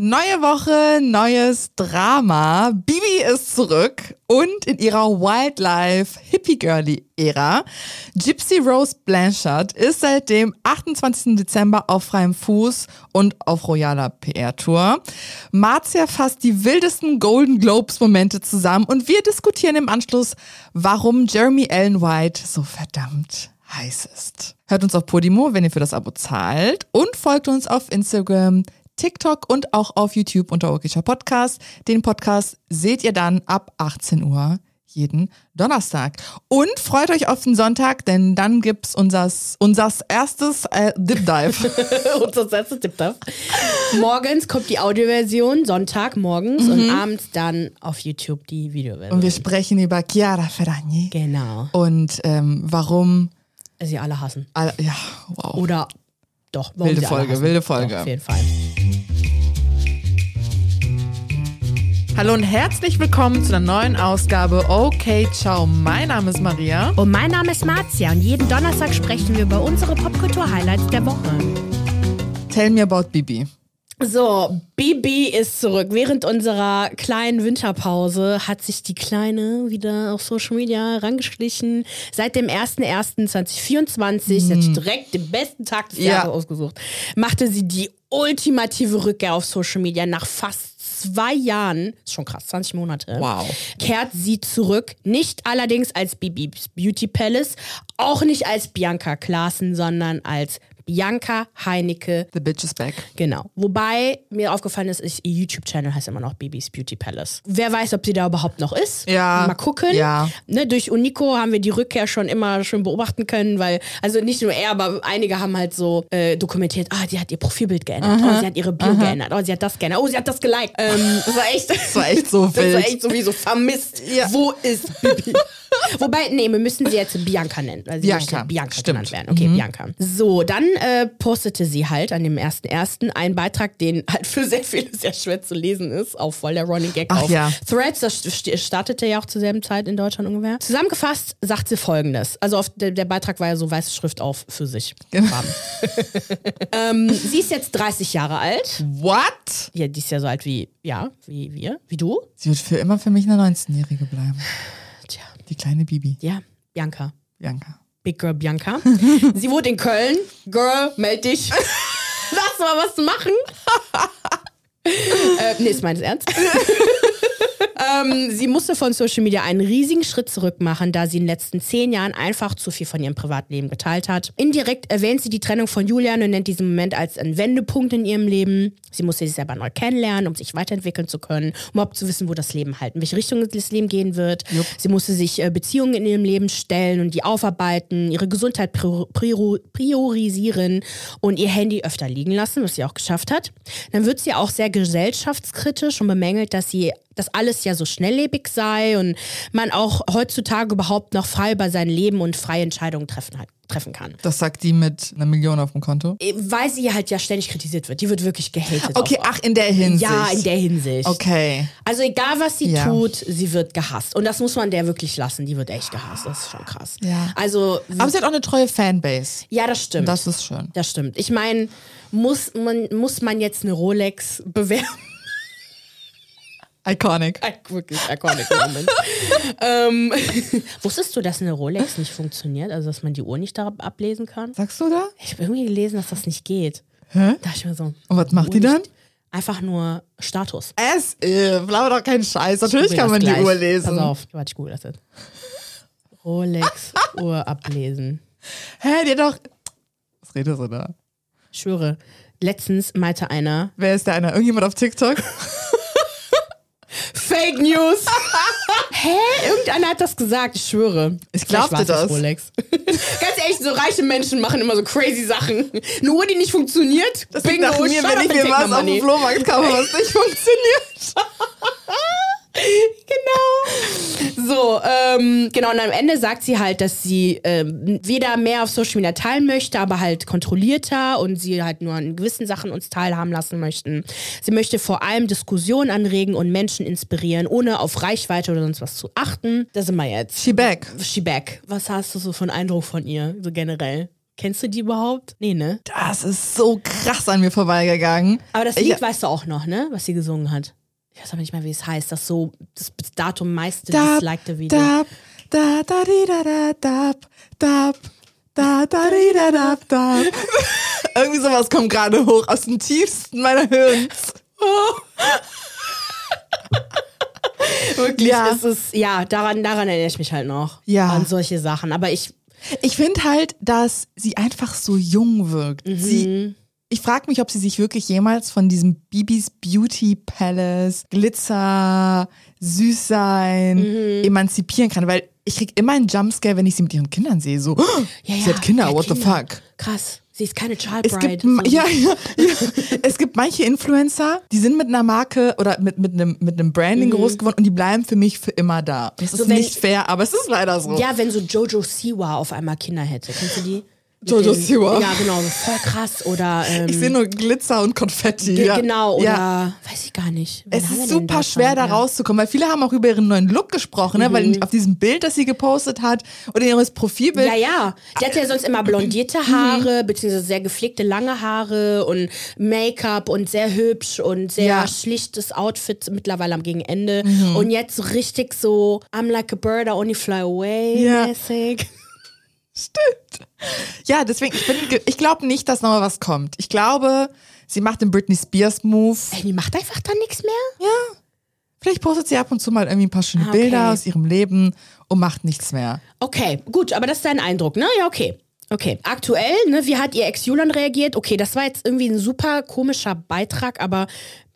Neue Woche, neues Drama. Bibi ist zurück und in ihrer Wildlife Hippie Girly Ära. Gypsy Rose Blanchard ist seit dem 28. Dezember auf freiem Fuß und auf royaler PR-Tour. Marzia fasst die wildesten Golden Globes Momente zusammen und wir diskutieren im Anschluss, warum Jeremy Allen White so verdammt heiß ist. Hört uns auf Podimo, wenn ihr für das Abo zahlt und folgt uns auf Instagram, TikTok und auch auf YouTube unter Okischer Podcast. Den Podcast seht ihr dann ab 18 Uhr jeden Donnerstag. Und freut euch auf den Sonntag, denn dann gibt's unsers, unsers erstes äh, Dip Dive. Unser erstes Dip Dive. Morgens kommt die Audioversion, Sonntag morgens mhm. und abends dann auf YouTube die Videoversion. Und wir sprechen über Chiara Ferragni. Genau. Und ähm, warum sie alle hassen. Alle, ja, wow. Oder doch. Wilde Folge, wilde Folge. Doch, auf jeden Fall. Hallo und herzlich willkommen zu einer neuen Ausgabe Okay, ciao. Mein Name ist Maria. Und mein Name ist Marzia und jeden Donnerstag sprechen wir über unsere Popkultur-Highlights der Woche. Tell me about Bibi. So, Bibi ist zurück. Während unserer kleinen Winterpause hat sich die Kleine wieder auf Social Media rangeschlichen. Seit dem 01.01.2024, mhm. hat direkt den besten Tag des ja. Jahres ausgesucht, machte sie die ultimative Rückkehr auf Social Media nach fast zwei Jahren, ist schon krass, 20 Monate, wow. kehrt sie zurück. Nicht allerdings als Bibis Beauty Palace, auch nicht als Bianca Klaassen, sondern als Bianca Heinecke. The Bitch is Back. Genau. Wobei mir aufgefallen ist, ihr YouTube-Channel heißt immer noch Bibis Beauty Palace. Wer weiß, ob sie da überhaupt noch ist. Ja. Mal gucken. Ja. Ne, durch Unico haben wir die Rückkehr schon immer schön beobachten können, weil, also nicht nur er, aber einige haben halt so äh, dokumentiert, ah, sie hat ihr Profilbild geändert, Aha. oh, sie hat ihre Bio Aha. geändert, oh, sie hat das geändert, oh, sie hat das geliked. Ähm, das war echt. das war echt so wild. Das war echt sowieso vermisst. Ja. Wo ist Bibi? Wobei, nee, wir müssen sie jetzt Bianca nennen. Also Bianca. Bianca Stimmt. genannt werden. Okay, mhm. Bianca. So, dann äh, postete sie halt an dem 1.1. einen Beitrag, den halt für sehr viele sehr schwer zu lesen ist, auf voll der Running Gag Ach, auf ja. Threads. Das startete ja auch zur selben Zeit in Deutschland ungefähr. Zusammengefasst sagt sie folgendes. Also auf der, der Beitrag war ja so weiße Schrift auf für sich. Genau. ähm, sie ist jetzt 30 Jahre alt. What? Ja, die ist ja so alt wie, ja, wie wir, wie du. Sie wird für immer für mich eine 19-Jährige bleiben. Die kleine Bibi. Ja, Bianca. Bianca. Big Girl Bianca. Sie wohnt in Köln. Girl, meld dich. Lass mal was machen. äh, nee, ist meines Ernst. ähm, sie musste von Social Media einen riesigen Schritt zurück machen, da sie in den letzten zehn Jahren einfach zu viel von ihrem Privatleben geteilt hat. Indirekt erwähnt sie die Trennung von Julian und nennt diesen Moment als einen Wendepunkt in ihrem Leben. Sie musste sich selber neu kennenlernen, um sich weiterentwickeln zu können, um überhaupt zu wissen, wo das Leben halt, in welche Richtung das Leben gehen wird. Jupp. Sie musste sich äh, Beziehungen in ihrem Leben stellen und die aufarbeiten, ihre Gesundheit priorisieren und ihr Handy öfter liegen lassen, was sie auch geschafft hat. Dann wird sie auch sehr gesellschaftskritisch und bemängelt, dass sie dass alles ja so schnelllebig sei und man auch heutzutage überhaupt noch frei über sein Leben und freie Entscheidungen treffen hat treffen kann. Das sagt die mit einer Million auf dem Konto? Äh, weil sie halt ja ständig kritisiert wird. Die wird wirklich gehatet. Okay, ach, in der Hinsicht. Ja, in der Hinsicht. Okay. Also egal, was sie ja. tut, sie wird gehasst. Und das muss man der wirklich lassen. Die wird echt gehasst. Das ist schon krass. Ja. Also, Aber sie hat auch eine treue Fanbase. Ja, das stimmt. Das ist schön. Das stimmt. Ich meine, muss man, muss man jetzt eine Rolex bewerben? Iconic. Wirklich iconic Moment. ähm, wusstest du, dass eine Rolex nicht funktioniert? Also, dass man die Uhr nicht da ablesen kann? Sagst du da? Ich habe irgendwie gelesen, dass das nicht geht. Hä? Da ich mir so. Und was macht die dann? Einfach nur Status. Es, äh, blau doch keinen Scheiß. Natürlich kann man die Uhr lesen. Pass auf, warte, ich google das jetzt. Rolex Uhr ablesen. Hä, dir doch. Was redest du da? Ich schwöre. Letztens meinte einer. Wer ist da einer? Irgendjemand auf TikTok? Fake News. Hä? Irgendeiner hat das gesagt, ich schwöre. Ich glaubte das. Rolex. Ganz ehrlich, so reiche Menschen machen immer so crazy Sachen. Eine Uhr, die nicht funktioniert. Das Bingo, nach mir, wenn ich mir was auf dem Flohmarkt kaufe, was nicht funktioniert. genau. So, ähm, genau, und am Ende sagt sie halt, dass sie ähm, weder mehr auf Social Media teilen möchte, aber halt kontrollierter und sie halt nur an gewissen Sachen uns teilhaben lassen möchten. Sie möchte vor allem Diskussionen anregen und Menschen inspirieren, ohne auf Reichweite oder sonst was zu achten. Da sind wir jetzt. She back. She back. Was hast du so für einen Eindruck von ihr, so generell? Kennst du die überhaupt? Nee, ne? Das ist so krass an mir vorbeigegangen. Aber das Ich- Lied weißt du auch noch, ne? Was sie gesungen hat. Ich weiß aber nicht mehr, wie es heißt. Das so das Datum meiste dislikte Video. dab, da, da, di, da, da, dab, dab, da, da, di, da, dab, dab. Irgendwie sowas kommt gerade hoch aus dem tiefsten meiner Hirns. Wirklich, Ja. es ist, ja, daran, daran erinnere ich mich halt noch. Ja. An solche Sachen. Aber ich, Ich finde halt, dass sie einfach so jung wirkt. Sie, ich frage mich, ob sie sich wirklich jemals von diesem Bibis Beauty Palace, Glitzer, Süßsein emanzipieren kann, weil ich krieg immer einen Jumpscare, wenn ich sie mit ihren Kindern sehe. So, ja, ja. sie hat Kinder, what the Kinder. fuck? Krass. Sie ist keine Child Es Bride. gibt, ma- ja, ja, ja. es gibt manche Influencer, die sind mit einer Marke oder mit, mit, einem, mit einem Branding groß geworden und die bleiben für mich für immer da. Das ist Mhm. So, wenn- nicht fair, aber es ist leider so. Ja, wenn so Jojo Siwa auf einmal Kinder hätte. Kennst du die? Jojo Siwa? Ja, genau. Voll krass. Oder, ähm, Ich sehe nur Glitzer und Konfetti. ge- ja. genau. Oder, Ja. weiß ich gar nicht. Wen Es ist super schwer, da? Ja. rauszukommen, weil viele haben auch über ihren neuen Look gesprochen, ne? weil Mhm. auf diesem Bild, das sie gepostet hat oder ihr neues Profilbild. Ja, ja. Die hat ja sonst immer blondierte Haare, beziehungsweise sehr gepflegte lange Haare und Make-up und sehr hübsch und sehr Ja. schlichtes Outfit mittlerweile am Gegenende. Mhm. Und jetzt so richtig so I'm like a bird, I only fly away mäßig. Stimmt. Ja, deswegen, ich, bin ich glaube nicht, dass nochmal was kommt. Ich glaube, sie macht den Britney Spears Move. Ey, die macht einfach dann nichts mehr? Ja. Vielleicht postet sie ab und zu mal irgendwie ein paar schöne Ah, okay. Bilder aus ihrem Leben und macht nichts mehr. Okay, gut, aber das ist dein Eindruck, ne? Ja, okay. Okay, aktuell, ne, wie hat ihr Ex Julian reagiert? Okay, das war jetzt irgendwie ein super komischer Beitrag, aber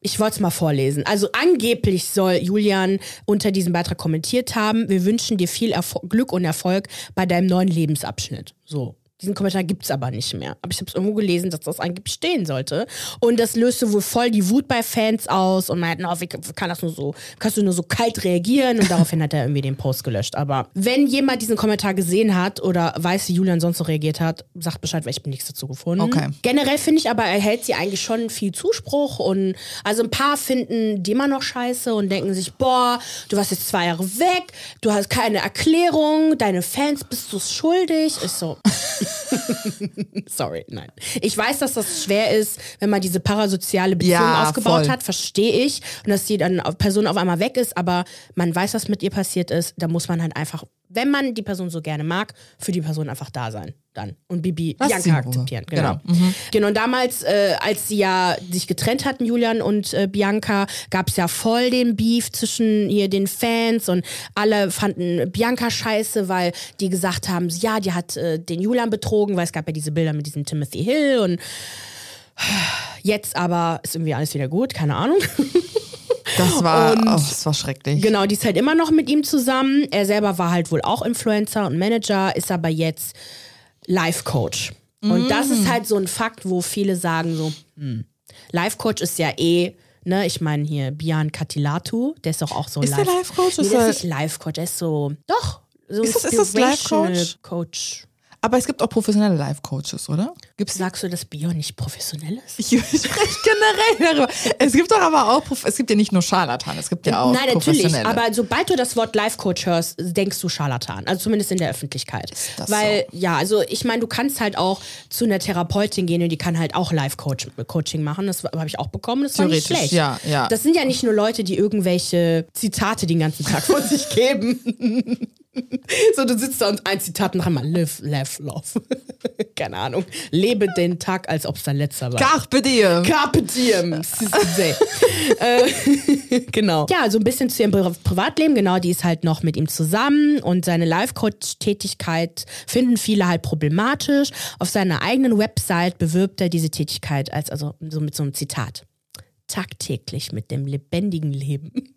ich wollte es mal vorlesen. Also angeblich soll Julian unter diesem Beitrag kommentiert haben, wir wünschen dir viel Erfo Glück und Erfolg bei deinem neuen Lebensabschnitt. So. Diesen Kommentar gibt's aber nicht mehr. Aber ich habe es irgendwo gelesen, dass das angeblich stehen sollte. Und das löste wohl voll die Wut bei Fans aus und meinten, oh, wie kann das nur so, kannst du nur so kalt reagieren? Und daraufhin hat er irgendwie den Post gelöscht. Aber wenn jemand diesen Kommentar gesehen hat oder weiß, wie Julian sonst so reagiert hat, sagt Bescheid, weil ich habe nichts dazu gefunden. Okay. Generell finde ich aber, erhält sie eigentlich schon viel Zuspruch und also ein paar finden die immer noch scheiße und denken sich, boah, du warst jetzt zwei Jahre weg, du hast keine Erklärung, deine Fans bist du schuldig. Ich so, sorry, nein. Ich weiß, dass das schwer ist, wenn man diese parasoziale Beziehung Ja, aufgebaut voll. hat, verstehe ich. Und dass die dann Person auf einmal weg ist, aber man weiß, was mit ihr passiert ist, da muss man halt einfach, wenn man die Person so gerne mag, für die Person einfach da sein. Dann. Und Bibi Lass Bianca akzeptieren. Genau. Genau. Genau, und damals, äh, als sie ja sich getrennt hatten, Julian und äh, Bianca, gab es ja voll den Beef zwischen hier den Fans und alle fanden Bianca scheiße, weil die gesagt haben, ja, die hat äh, den Julian betrogen, weil es gab ja diese Bilder mit diesem Timothy Hill und jetzt aber ist irgendwie alles wieder gut, keine Ahnung. Das war, Und- oh, das war schrecklich. Genau, die ist halt immer noch mit ihm zusammen. Er selber war halt wohl auch Influencer und Manager, ist aber jetzt Life-Coach. Und das Mm. ist halt so ein Fakt, wo viele sagen so, hm. Life-Coach ist ja eh, ne, ich meine hier Bian Katilatu, der ist doch auch so Ist der Life-Coach? Nee, Ist der er- ist nicht Life-Coach, er ist so, doch, so Ist das- ist das Inspirational Life-Coach? Coach. Aber es gibt auch professionelle Life-Coaches, oder? Gibt's Sagst du, dass Bion nicht professionell ist? ich, spreche generell darüber. Es gibt doch aber auch, es gibt ja nicht nur Scharlatan, es gibt ja auch Nein, natürlich. Aber sobald du das Wort Life Coach hörst, denkst du Scharlatan. Also zumindest in der Öffentlichkeit. das Weil, ja, also ich meine, du kannst halt auch zu einer Therapeutin gehen und die kann halt auch Life Coach Coaching machen. Das habe ich auch bekommen. Das war nicht schlecht. ja, ja. Das sind ja nicht nur Leute, die irgendwelche Zitate den ganzen Tag von sich geben. So, du sitzt da und ein Zitat nach einmal. Live, laugh, love. Keine Ahnung. Lebe den Tag, als ob es dein letzter war. Carpe diem. Carpe diem. Äh, genau. Ja, so ein bisschen zu ihrem Pri- Privatleben. Genau, die ist halt noch mit ihm zusammen und seine Life-Coach-Tätigkeit finden viele halt problematisch. Auf seiner eigenen Website bewirbt er diese Tätigkeit als, also so mit so einem Zitat. Tagtäglich mit dem lebendigen Leben.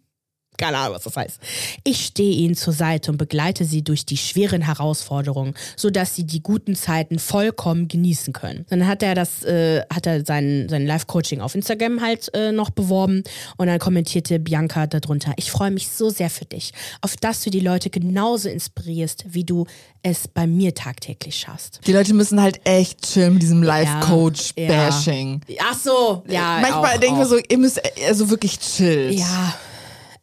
Keine Ahnung, was das heißt. Ich stehe ihnen zur Seite und begleite sie durch die schweren Herausforderungen, sodass sie die guten Zeiten vollkommen genießen können. Dann hat er das, äh, hat er sein, sein Live-Coaching auf Instagram halt äh, noch beworben und dann kommentierte Bianca darunter, ich freue mich so sehr für dich, auf dass du die Leute genauso inspirierst, wie du es bei mir tagtäglich schaffst. Die Leute müssen halt echt chillen mit diesem Life-Coach-Bashing. Ja. Ach so, ja. Manchmal denken wir auch. so, ihr müsst also wirklich chillt. Ja.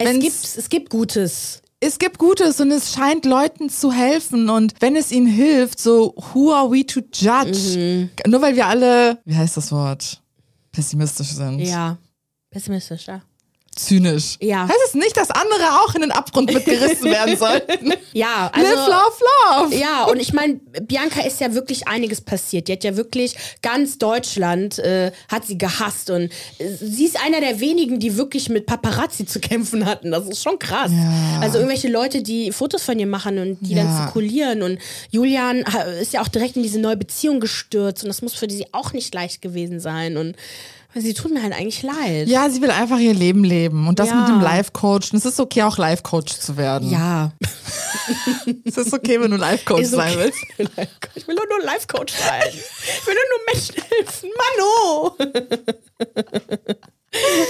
Es gibt, es gibt Gutes es gibt Gutes und es scheint Leuten zu helfen und wenn es ihnen hilft, so who are we to judge? Nur weil wir alle, wie heißt das Wort, pessimistisch sind. Ja. Pessimistisch, ja. Zynisch. Ja. Heißt es nicht, dass andere auch in den Abgrund mitgerissen werden sollten? Ja, also. Live, love, love. Ja, und ich meine, Bianca ist ja wirklich einiges passiert. Die hat ja wirklich ganz Deutschland äh, hat sie gehasst und äh, sie ist einer der wenigen, die wirklich mit Paparazzi zu kämpfen hatten. Das ist schon krass. Ja. Also irgendwelche Leute, die Fotos von ihr machen und die dann Ja. zirkulieren und Julian ist ja auch direkt in diese neue Beziehung gestürzt und das muss für sie auch nicht leicht gewesen sein und sie tut mir halt eigentlich leid. Ja, sie will einfach ihr Leben leben und das Ja. mit dem Life-Coach. Und Es ist okay, auch Life-Coach zu werden. Ja. Es ist okay, wenn du Life-Coach Ist sein okay. willst. Ich will nur Life-Coach sein. Ich will nur Menschen helfen. Mano!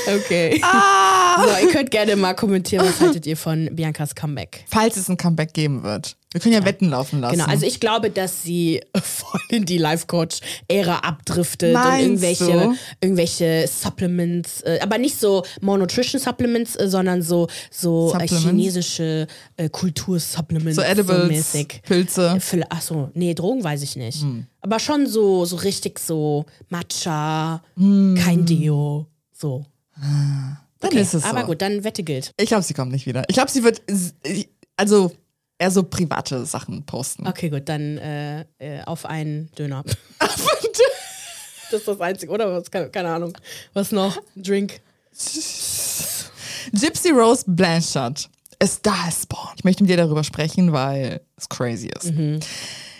Okay. Ah. So, ihr könnt gerne mal kommentieren, was haltet ihr von Biancas Comeback? Falls es ein Comeback geben wird. Wir können ja, Wetten laufen lassen. Genau, also ich glaube, dass sie voll in die Life-Coach-Ära abdriftet Meinst und irgendwelche, du? irgendwelche Supplements, äh, aber nicht so Monotrition-Supplements, äh, sondern so, so äh, Supplements? chinesische äh, Kultursupplements. So Edibles, mäßig. Pilze. Hm. Äh, Phil- Ach so, nee, Drogen weiß ich nicht. Aber schon so, so richtig so Matcha, Hm. kein Deo, so. dann ist es so. Aber gut, dann Wette gilt. Ich glaube, sie kommt nicht wieder. Ich glaube, sie wird, also eher so private Sachen posten. Okay, gut, dann äh, äh, auf einen Döner. das ist das Einzige, oder? Was, keine, keine Ahnung. Was noch? Drink. Gypsy Rose Blanchard. A Star is Born. Ich möchte mit dir darüber sprechen, weil es crazy ist.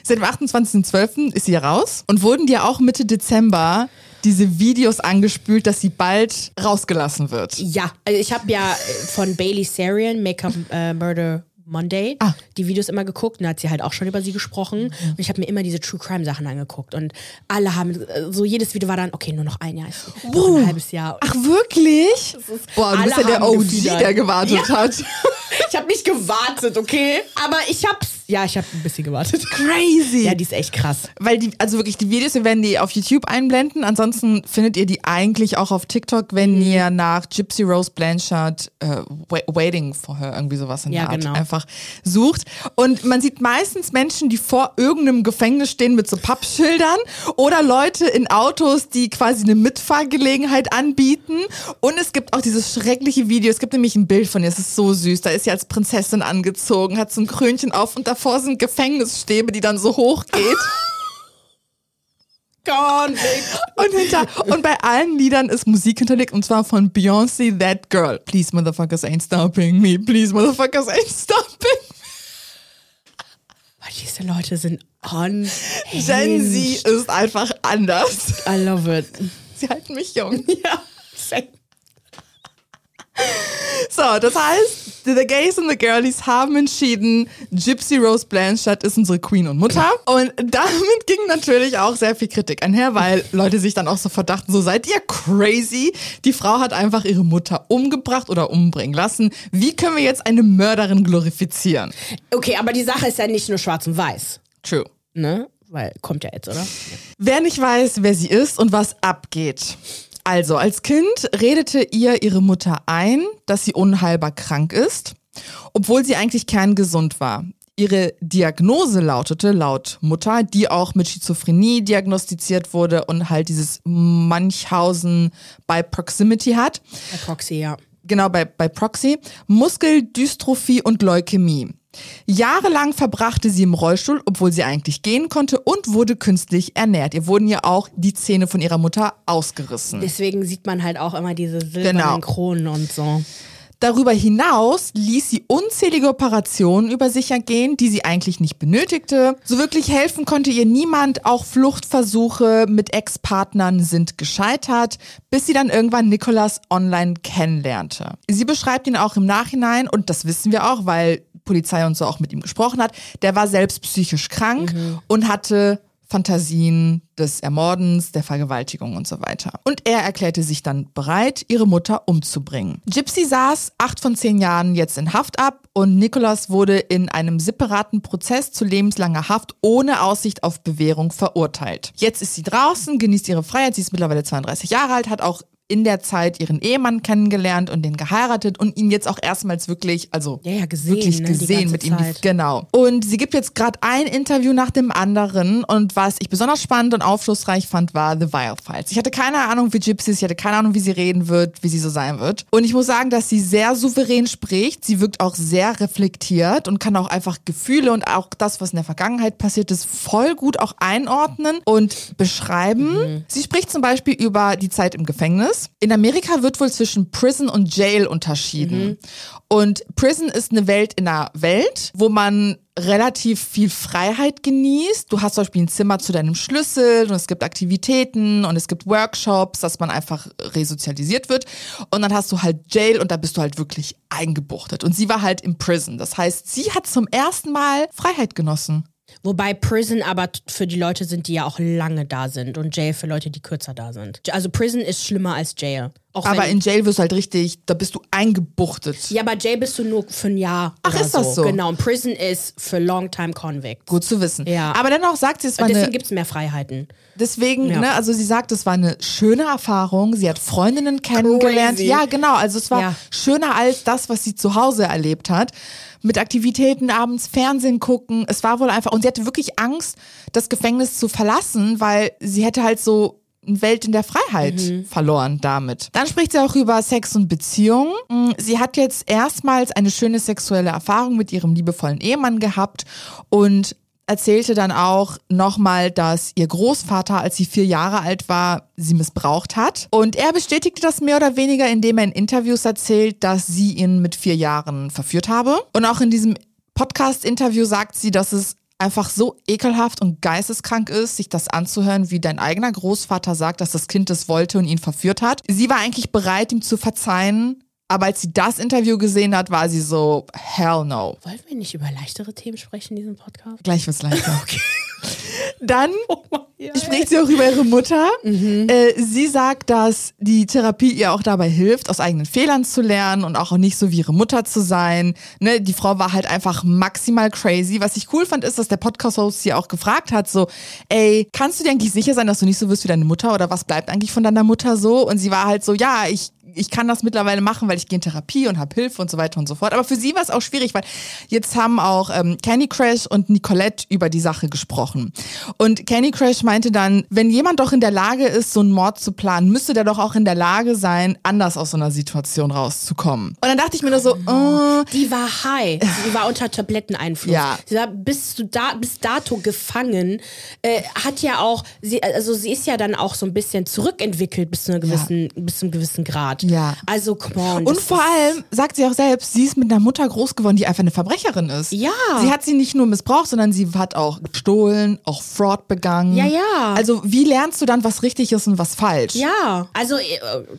Seit dem 28.12. ist sie raus und wurden dir auch Mitte Dezember diese Videos angespült, dass sie bald rausgelassen wird. Ja, also ich habe ja äh, von Bailey Sarian, Make-up äh, Murder Monday, Ah. die Videos immer geguckt und da hat sie halt auch schon über sie gesprochen. Und ich habe mir immer diese True Crime Sachen angeguckt und alle haben, äh, so jedes Video war dann, okay, nur noch ein Jahr, Wow. ein halbes Jahr. Ach, wirklich? Boah, du bist ja der OG, gefiedert. der gewartet Ja. hat. Ich habe nicht gewartet, okay? Aber ich hab's, ja, ich habe ein bisschen gewartet. Crazy. Ja, die ist echt krass. Weil die, also wirklich die Videos, wir werden die auf YouTube einblenden. Ansonsten findet ihr die eigentlich auch auf TikTok, wenn Mhm. ihr nach Gypsy Rose Blanchard äh, Wai- Waiting for Her, irgendwie sowas in Ja, der Art genau. einfach sucht. Und man sieht meistens Menschen, die vor irgendeinem Gefängnis stehen mit so Pappschildern oder Leute in Autos, die quasi eine Mitfahrgelegenheit anbieten. Und es gibt auch dieses schreckliche Video. Es gibt nämlich ein Bild von ihr, es ist so süß. Da ist sie als Prinzessin angezogen, hat so ein Krönchen auf und davor sind Gefängnisstäbe, die dann so hoch geht. Convict. Und, hinter, und bei allen Liedern ist Musik hinterlegt und zwar von Beyoncé, That Girl. Please, motherfuckers ain't stopping me. Please, motherfuckers ain't stopping Boah, Diese Leute sind on. Gen Z ist einfach anders. I love it. Sie halten mich jung. Ja, same. So, das heißt, The Gays and the Girlies haben entschieden, Gypsy Rose Blanchard ist unsere Queen und Mutter. Und damit ging natürlich auch sehr viel Kritik einher, weil Leute sich dann auch sofort dachten, so seid ihr crazy? Die Frau hat einfach ihre Mutter umgebracht oder umbringen lassen. Wie können wir jetzt eine Mörderin glorifizieren? Okay, aber die Sache ist ja nicht nur schwarz und weiß, True. ne? Weil kommt ja jetzt, oder? Wer nicht weiß, wer sie ist und was abgeht. Also, als Kind redete ihr ihre Mutter ein, dass sie unheilbar krank ist, obwohl sie eigentlich kerngesund war. Ihre Diagnose lautete laut Mutter, die auch mit Schizophrenie diagnostiziert wurde und halt dieses Munchausen by Proximity hat. Bei Proxy, ja. Genau, bei, bei Proxy. Muskeldystrophie und Leukämie. Jahrelang verbrachte sie im Rollstuhl, obwohl sie eigentlich gehen konnte und wurde künstlich ernährt. Ihr wurden ja auch die Zähne von ihrer Mutter ausgerissen. Deswegen sieht man halt auch immer diese silbernen Genau. Kronen und so. Darüber hinaus ließ sie unzählige Operationen über sich ergehen, die sie eigentlich nicht benötigte. So wirklich helfen konnte ihr niemand. Auch Fluchtversuche mit Ex-Partnern sind gescheitert, bis sie dann irgendwann Nicolas online kennenlernte. Sie beschreibt ihn auch im Nachhinein, und das wissen wir auch, weil Polizei und so auch mit ihm gesprochen hat, der war selbst psychisch krank und hatte Fantasien des Ermordens, der Vergewaltigung und so weiter. Und er erklärte sich dann bereit, ihre Mutter umzubringen. Gypsy saß acht von zehn Jahren jetzt in Haft ab und Nicholas wurde in einem separaten Prozess zu lebenslanger Haft ohne Aussicht auf Bewährung verurteilt. Jetzt ist sie draußen, genießt ihre Freiheit, sie ist mittlerweile 32 Jahre alt, hat auch in der Zeit ihren Ehemann kennengelernt und den geheiratet und ihn jetzt auch erstmals wirklich, also Ja, ja, gesehen, wirklich ne, gesehen mit ihm. Zeit. genau. Und sie gibt jetzt gerade ein Interview nach dem anderen und was ich besonders spannend und aufschlussreich fand, war The Vile Files. Ich hatte keine Ahnung, wie Gypsy ist, ich hatte keine Ahnung, wie sie reden wird, wie sie so sein wird. Und ich muss sagen, dass sie sehr souverän spricht. Sie wirkt auch sehr reflektiert und kann auch einfach Gefühle und auch das, was in der Vergangenheit passiert ist, voll gut auch einordnen und beschreiben. Sie spricht zum Beispiel über die Zeit im Gefängnis. In Amerika wird wohl zwischen Prison und Jail unterschieden. Und Prison ist eine Welt in einer Welt, wo man relativ viel Freiheit genießt. Du hast zum Beispiel ein Zimmer zu deinem Schlüssel und es gibt Aktivitäten und es gibt Workshops, dass man einfach resozialisiert wird. Und dann hast du halt Jail und da bist du halt wirklich eingebuchtet. Und sie war halt im Prison. Das heißt, sie hat zum ersten Mal Freiheit genossen. Wobei Prison aber für die Leute sind, die ja auch lange da sind und Jail für Leute, die kürzer da sind. Also Prison ist schlimmer als Jail. Auch Aber in Jail wirst du halt richtig, da bist du eingebuchtet. ja, bei Jail bist du nur für ein Jahr. Ach, ist das so? Genau, und Prison ist für Long-Time Convicts. Gut zu wissen. Ja. Aber dennoch sagt sie, es war deswegen gibt es mehr Freiheiten. Deswegen, Ja. ne, also sie sagt, es war eine schöne Erfahrung. Sie hat Freundinnen kennengelernt. Crazy. Ja, genau. Also es war Ja. schöner als das, was sie zu Hause erlebt hat. Mit Aktivitäten abends Fernsehen gucken. Es war wohl einfach, und sie hatte wirklich Angst, das Gefängnis zu verlassen, weil sie hätte halt so Welt in der Freiheit verloren damit. Dann spricht sie auch über Sex und Beziehungen. Mm, Sie hat jetzt erstmals eine schöne sexuelle Erfahrung mit ihrem liebevollen Ehemann gehabt und erzählte dann auch nochmal, dass ihr Großvater, als sie vier Jahre alt war, sie missbraucht hat. Und er bestätigte das mehr oder weniger, indem er in Interviews erzählt, dass sie ihn mit vier Jahren verführt habe. Und auch in diesem Podcast-Interview sagt sie, dass es einfach so ekelhaft und geisteskrank ist, sich das anzuhören, wie dein eigener Großvater sagt, dass das Kind es wollte und ihn verführt hat. Sie war eigentlich bereit, ihm zu verzeihen, aber als sie das Interview gesehen hat, war sie so, hell no. Wollen wir nicht über leichtere Themen sprechen in diesem Podcast? Gleich wird's leichter. Dann Ja. spricht sie auch über ihre Mutter. Äh, sie sagt, dass die Therapie ihr auch dabei hilft, aus eigenen Fehlern zu lernen und auch nicht so wie ihre Mutter zu sein. Ne, die Frau war halt einfach maximal crazy. Was ich cool fand, ist, dass der Podcast-Host sie auch gefragt hat, so, ey, kannst du dir eigentlich sicher sein, dass du nicht so wirst wie deine Mutter oder was bleibt eigentlich von deiner Mutter so? Und sie war halt so, ja, ich ich kann das mittlerweile machen, weil ich gehe in Therapie und habe Hilfe und so weiter und so fort. Aber für sie war es auch schwierig, weil jetzt haben auch ähm, Candy Crash und Nicolette über die Sache gesprochen. Und Candy Crash meinte dann, wenn jemand doch in der Lage ist, so einen Mord zu planen, müsste der doch auch in der Lage sein, anders aus so einer Situation rauszukommen. Und dann dachte ich mir nur so, äh, Die war high. Sie war unter Tabletteneinfluss. Ja. Sie war bis, zu da, bis dato gefangen. Äh, hat ja auch, sie, also sie ist ja dann auch so ein bisschen zurückentwickelt bis zu, einer gewissen, bis zu einem gewissen Grad. Ja. Also, come on. Und vor allem sagt sie auch selbst, sie ist mit einer Mutter groß geworden, die einfach eine Verbrecherin ist. Ja. Sie hat sie nicht nur missbraucht, sondern sie hat auch gestohlen, auch Fraud begangen. Ja, ja. Also wie lernst du dann, was richtig ist und was falsch? Ja, also, äh,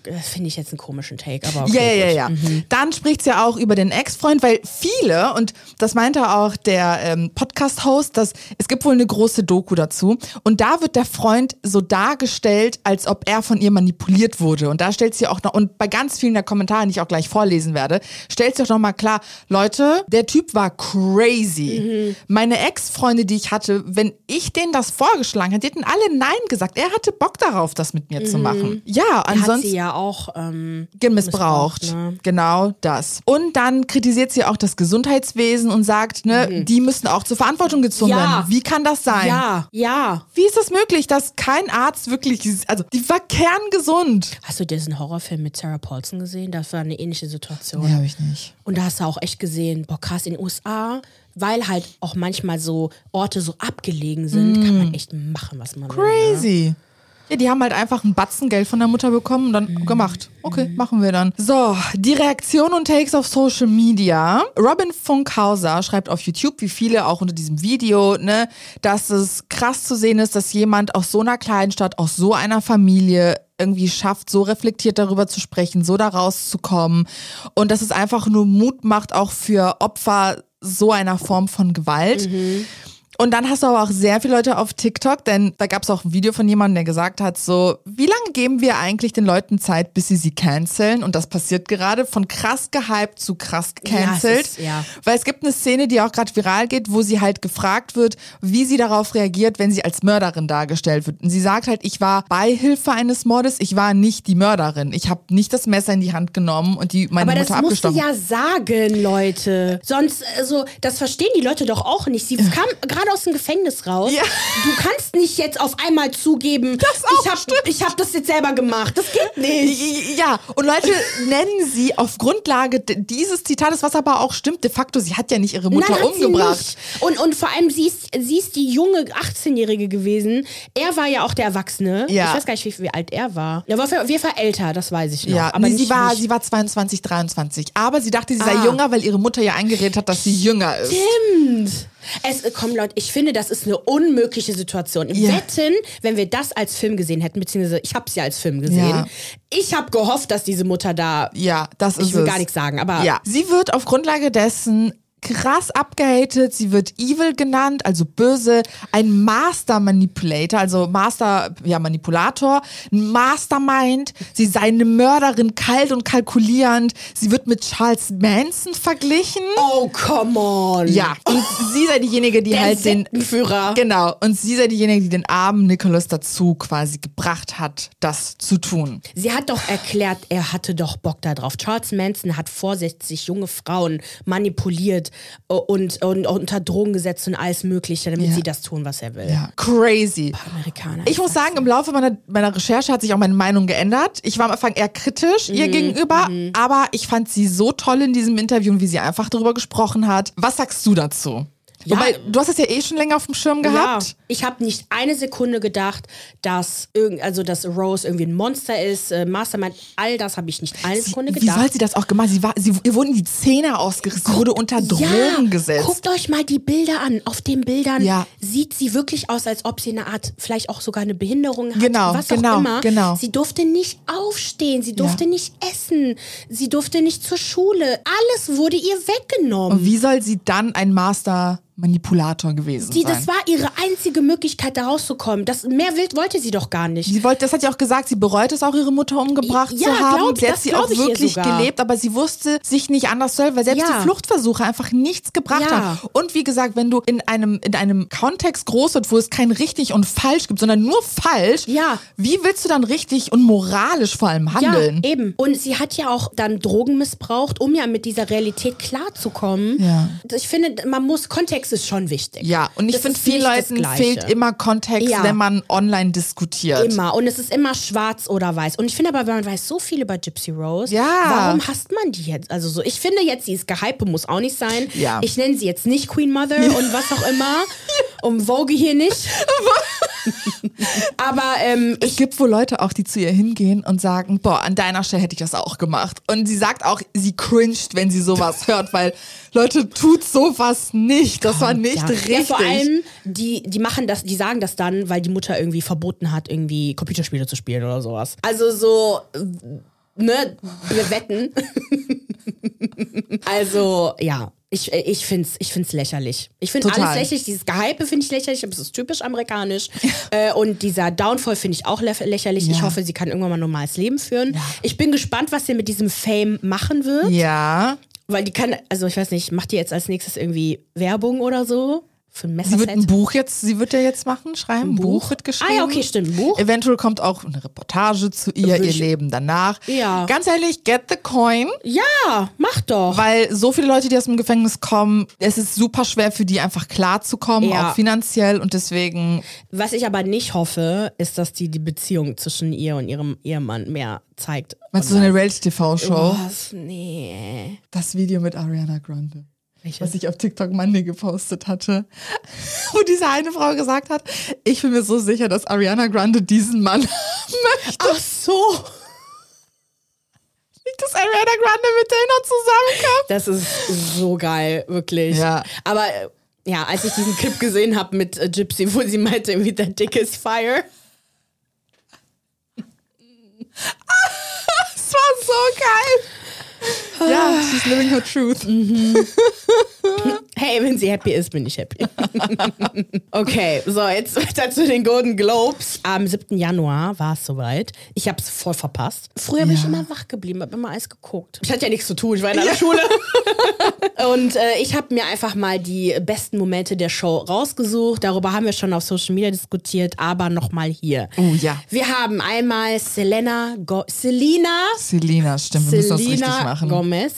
das finde ich jetzt einen komischen Take, aber okay. Ja, ja, ja, ja. Dann spricht sie ja auch über den Ex-Freund, weil viele, und das meinte auch der ähm, Podcast-Host, dass es gibt wohl eine große Doku dazu. Und da wird der Freund so dargestellt, als ob er von ihr manipuliert wurde. Und da stellt sie auch noch, und bei ganz vielen der Kommentare, die ich auch gleich vorlesen werde, stellt sie auch noch mal klar, Leute, der Typ war crazy. Meine Ex-Freunde, die ich hatte, wenn ich denen das vorgeschlagen hätte, die hätten alle Nein gesagt. Er hatte Bock darauf, das mit mir zu machen. Ja, Hat ansonsten sie ja auch, ähm, missbraucht. Missbraucht, ne? Genau das. Und dann kritisiert sie auch das Gesundheitswesen und sagt, ne, die müssen auch zur Verantwortung gezogen Mhm. Ja. werden. Wie kann das sein? ja, ja. Wie ist das möglich, dass kein Arzt wirklich, also die war kerngesund? Hast du diesen Horrorfilm mit Sarah Paulson gesehen? Das war eine ähnliche Situation. Nee, habe ich nicht. Und da hast du auch echt gesehen, boah, krass, in den USA, weil halt auch manchmal so Orte so abgelegen sind, kann man echt machen, was man will. Ne? Mm. Crazy. Ja, die haben halt einfach ein Batzen Geld von der Mutter bekommen und dann Mhm. gemacht. Okay, machen wir dann. So, die Reaktion und Takes auf Social Media. Robin Funkhauser schreibt auf YouTube, wie viele auch unter diesem Video, ne, dass es krass zu sehen ist, dass jemand aus so einer kleinen Stadt, aus so einer Familie irgendwie schafft, so reflektiert darüber zu sprechen, so da rauszukommen und dass es einfach nur Mut macht, auch für Opfer so einer Form von Gewalt. Und dann hast du aber auch sehr viele Leute auf TikTok, denn da gab es auch ein Video von jemandem, der gesagt hat, so, wie lange geben wir eigentlich den Leuten Zeit, bis sie sie canceln? Und das passiert gerade von krass gehypt zu krass gecancelt. Ja, ja. Weil es gibt eine Szene, die auch gerade viral geht, wo sie halt gefragt wird, wie sie darauf reagiert, wenn sie als Mörderin dargestellt wird. Und sie sagt halt, ich war Beihilfe eines Mordes, ich war nicht die Mörderin. Ich habe nicht das Messer in die Hand genommen und die meine Aber das Mutter musst du abgestochen. ja sagen, Leute. Sonst, also, das verstehen die Leute doch auch nicht. Sie kam gerade aus dem Gefängnis raus. Ja. Du kannst nicht jetzt auf einmal zugeben, Das auch ich habe ich hab das jetzt selber gemacht. Das geht nicht. Ja, und Leute nennen sie auf Grundlage dieses Zitates, was aber auch stimmt, de facto, sie hat ja nicht ihre Mutter Nein, umgebracht. Und, und vor allem, sie ist, sie ist die junge 18-Jährige gewesen. Er war ja auch der Erwachsene. Ja. Ich weiß gar nicht, wie, wie alt er war. Er war auf jeden Fall älter, das weiß ich noch. Ja, aber nee, nicht, sie, war, nicht sie war 22, 23. Aber sie dachte, sie sei Ah. jünger, weil ihre Mutter ja eingeredet hat, dass sie jünger ist. Stimmt. Es, äh, komm, Leute, ich finde, das ist eine unmögliche Situation. Ja. Wetten, wenn wir das als Film gesehen hätten, beziehungsweise ich habe es ja als Film gesehen. Ja. Ich habe gehofft, dass diese Mutter da. Ja, das ist Ich will es. gar nichts sagen, aber Ja, sie wird auf Grundlage dessen krass abgehatet, sie wird evil genannt, also böse, ein Master Manipulator, also Master, ja, Manipulator, ein Mastermind, sie sei eine Mörderin, kalt und kalkulierend, sie wird mit Charles Manson verglichen. Oh, come on. Ja, und sie sei diejenige, die halt den Sektenführer. Genau, und sie sei diejenige, die den armen Nicholas dazu quasi gebracht hat, das zu tun. Sie hat doch erklärt, er hatte doch Bock darauf. Charles Manson hat vorsätzlich junge Frauen manipuliert und, und unter Drogen gesetzt und alles Mögliche, damit Ja. sie das tun, was er will. Ja, crazy. Amerikaner. Ich muss sagen, im Laufe meiner, meiner Recherche hat sich auch meine Meinung geändert. Ich war am Anfang eher kritisch ihr gegenüber, aber ich fand sie so toll in diesem Interview, wie sie einfach darüber gesprochen hat. Was sagst du dazu? Ja. Wobei, du hast es ja eh schon länger auf dem Schirm gehabt. Ja, ich habe nicht eine Sekunde gedacht, dass irgend, also dass Rose irgendwie ein Monster ist, äh, Mastermind, all das habe ich nicht eine Sekunde Wie gedacht. soll sie das auch gemacht? Sie war, sie, ihr wurden die Zähne ausgerissen, sie wurde unter Drogen ja, gesetzt. Guckt euch mal die Bilder an. Auf den Bildern Ja. sieht sie wirklich aus, als ob sie eine Art, vielleicht auch sogar eine Behinderung hat. Genau, was genau, auch immer. genau. Sie durfte nicht aufstehen, sie durfte nicht essen, sie durfte nicht zur Schule. Alles wurde ihr weggenommen. Und wie soll sie dann ein Master Manipulator gewesen Die, sein? das war ihre einzige Möglichkeit, da rauszukommen. Das, mehr wild wollte sie doch gar nicht. Sie wollte, das hat ja auch gesagt, sie bereut es auch, ihre Mutter umgebracht Ja, zu haben. glaub- sie hat das sie auch wirklich gelebt, aber sie wusste sich nicht anders soll, weil selbst Ja. die Fluchtversuche einfach nichts gebracht Ja. haben. Und wie gesagt, wenn du in einem, in einem Kontext groß wird, wo es kein richtig und falsch gibt, sondern nur falsch, Ja. wie willst du dann richtig und moralisch vor allem handeln? Ja, eben. Und sie hat ja auch dann Drogen missbraucht, um ja mit dieser Realität klarzukommen. Ja. Ich finde, man muss, Kontext ist schon wichtig. Ja, und ich finde, vielen Leuten fehlt immer Kontext, Ja. wenn man online diskutiert. Immer. Und es ist immer schwarz oder weiß. Und ich finde aber, man weiß so viel über Gypsy Rose. Ja. Warum hasst man die jetzt? Also so, ich finde jetzt, sie ist gehype, muss auch nicht sein. Ja. Ich nenne sie jetzt nicht Queen Mother und was auch immer. Um Vogue hier nicht. aber ähm, Es gibt wohl Leute auch, die zu ihr hingehen und sagen, boah, an deiner Stelle hätte ich das auch gemacht. Und sie sagt auch, sie cringed, wenn sie sowas hört, weil Leute, tut sowas nicht. Das war nicht ja. richtig. Ja, vor allem, die, die machen das, die sagen das dann, weil die Mutter irgendwie verboten hat, irgendwie Computerspiele zu spielen oder sowas. Also so, ne, wir wetten. also, ja. Ich, ich finde es ich find's lächerlich. Ich finde alles lächerlich. Dieses Gehype finde ich lächerlich, aber es ist typisch amerikanisch. äh, und dieser Downfall finde ich auch lä lächerlich. Ich Ja. hoffe, sie kann irgendwann mal ein normales Leben führen. Ich bin gespannt, was sie mit diesem Fame machen wird. ja. Weil die kann, also ich weiß nicht, macht die jetzt als nächstes irgendwie Werbung oder so? Für ein Sie wird ein Buch jetzt, sie wird ja jetzt machen, schreiben. Ein Buch, wird geschrieben. Ah ja, okay, stimmt. Buch. Eventuell kommt auch eine Reportage zu ihr, ihr ich- Leben danach. Ja. Ganz ehrlich, get the coin. Ja, mach doch. Weil so viele Leute, die aus dem Gefängnis kommen, es ist super schwer für die einfach klarzukommen, Ja. auch finanziell. Und deswegen, Was ich aber nicht hoffe, ist, dass die die Beziehung zwischen ihr und ihrem Ehemann mehr zeigt. meinst du so eine Reality-TV-Show? Was? Nee. Das Video mit Ariana Grande. Welches? Was ich auf TikTok Monday gepostet hatte, wo diese eine Frau gesagt hat, ich bin mir so sicher, dass Ariana Grande diesen Mann möchte. Ach so. Nicht, dass Ariana Grande mit denen noch zusammenkommt. Das ist so geil, wirklich. Ja. Aber ja, als ich diesen Clip gesehen habe mit äh, Gypsy, wo sie meinte, irgendwie, the dick is fire. Das war so geil. Ja, she's living her truth. Mm-hmm. Hey, wenn sie happy ist, bin ich happy. okay, so, jetzt weiter zu den Golden Globes. Am 7. Januar war es soweit. Ich habe es voll verpasst. Früher bin ich Ja. immer wach geblieben, habe immer alles geguckt. Ich hatte ja nichts zu tun, ich war in der Schule. Und äh, ich habe mir einfach mal die besten Momente der Show rausgesucht. Darüber haben wir schon auf Social Media diskutiert, aber nochmal hier. Oh ja. Wir haben einmal Selena, Go Selena Selina, stimmt, wir müssen das richtig Selena machen. Gomez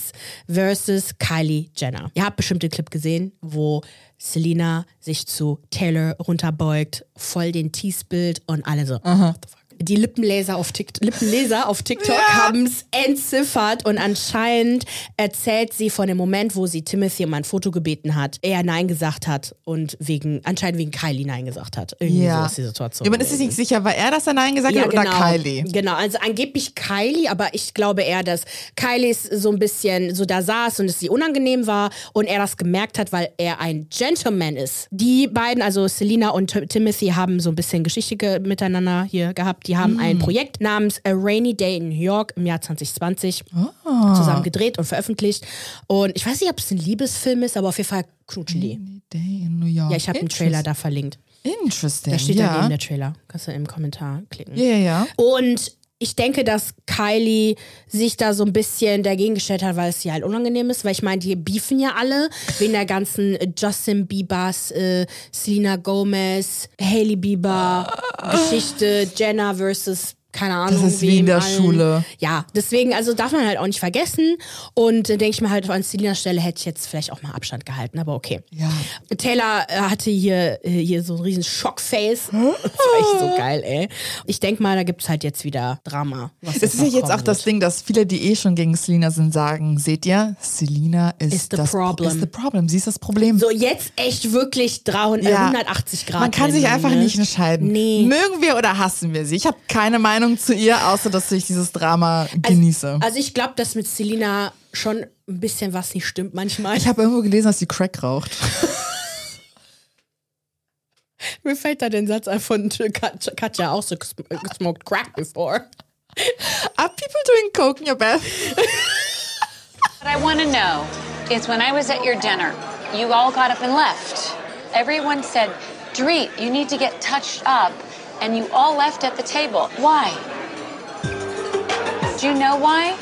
versus Kylie Jenner. Ihr habt bestimmt den Clip gesehen, wo Selena sich zu Taylor runterbeugt, voll den Tease-Bild und alle so. What the fuck? Die Lippenleser auf TikTok, Lippenleser auf TikTok haben es entziffert und anscheinend erzählt sie von dem Moment, wo sie Timothy um ein Foto gebeten hat, er Nein gesagt hat und wegen, anscheinend wegen Kylie Nein gesagt hat. Irgendwie so Ja. ist die Situation. Ja, man ist sich nicht sicher, war er, dass er Nein gesagt hat oder Kylie? Genau, also angeblich Kylie, aber ich glaube eher, dass Kylie so ein bisschen so da saß und es sie unangenehm war und er das gemerkt hat, weil er ein Gentleman ist. Die beiden, also Selena und Timothy, haben so ein bisschen Geschichte ge miteinander hier gehabt. Die haben ein Projekt namens A Rainy Day in New York im Jahr 2020 zusammen gedreht und veröffentlicht. Und ich weiß nicht, ob es ein Liebesfilm ist, aber auf jeden Fall knutschen die. Day in New York. Ja, ich habe einen Trailer da verlinkt. Interesting. Da steht ja. daneben der Trailer. Kannst du im Kommentar klicken. Ja, ja, ja. Und ich denke, dass Kylie sich da so ein bisschen dagegen gestellt hat, weil es ihr halt unangenehm ist, weil ich meine, die beefen ja alle wegen der ganzen äh, Justin Biebers, äh, Selena Gomez, Hailey Bieber Geschichte, Jenna versus keine Ahnung. ist wie in der allen. Schule. Ja, deswegen, also darf man halt auch nicht vergessen. Und äh, denke ich mir halt, an Selinas Stelle hätte ich jetzt vielleicht auch mal Abstand gehalten, aber okay. Ja. Taylor äh, hatte hier, äh, hier so ein riesen Schockface. Das war echt so geil, ey. Ich denke mal, da gibt's halt jetzt wieder Drama. Es ist ja jetzt auch das wird. Ding, dass viele, die eh schon gegen Selina sind, sagen, seht ihr, Selina ist, Is das problem. Is the problem. Sie ist das Problem. So, jetzt echt wirklich 300, Ja. 180 Grad. Man kann sich einfach ne? nicht entscheiden. Nee. Mögen wir oder hassen wir sie? Ich habe keine Meinung zu ihr, außer dass ich dieses Drama genieße. Also ich glaube, dass mit Selina schon ein bisschen was nicht stimmt manchmal. ich habe irgendwo gelesen, dass sie Crack raucht. Mir fällt da den Satz ein von Kat- Katja auch so ges- gesmoked crack before. Are people doing coke in your bath? What I want to know is when I was at your dinner, you all got up and left. Everyone said, Dorit, you need to get touched up, and you all left at the table. Why? Do you know why?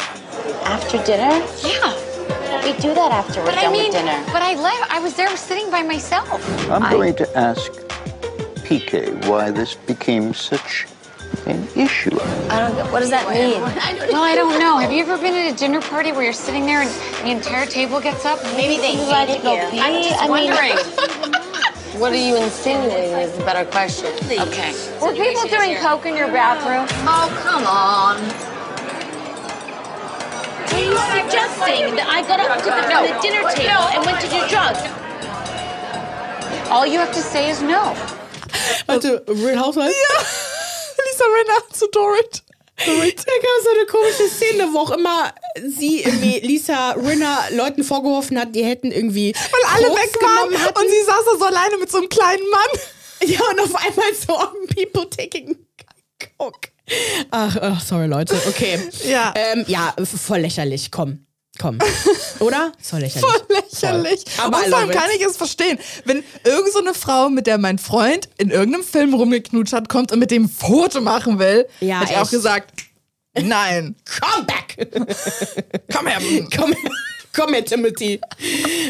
After dinner? Yeah. We do that after we're But I done mean, with dinner. but I left. I was there sitting by myself. I'm going to ask PK why this became such an issue. I don't know. what does that mean? Well, I don't know. Have you ever been at a dinner party where you're sitting there and the entire table gets up? Maybe they You had to hated go you. pee? I'm just I mean- wondering. What are you insinuating is the better question. okay. Were people doing coke in your bathroom? Oh, come on. Are you suggesting that I got up to the, from the dinner table and went to do drugs? All you have to say is no. Warte, Real Housewives? Yeah. Lisa Renner zu Dorit. Da gab es so eine komische Szene, wo auch immer sie irgendwie Lisa Rinner Leuten vorgeworfen hat, die hätten irgendwie Weil alle weg waren hatten. und sie saß da so alleine mit so einem kleinen Mann. Ja, und auf einmal so people taking coke. Ach, ach, sorry Leute, okay. Ja. Ähm, ja, voll lächerlich, komm. Komm. Oder? Voll lächerlich. Voll lächerlich. Voll. Aber und vor allem kann ich es verstehen, wenn irgend so eine Frau, mit der mein Freund in irgendeinem Film rumgeknutscht hat, kommt und mit dem Foto machen will, Ja, hätte ich auch gesagt, nein, Come back! komm her. komm, komm her, Timothy.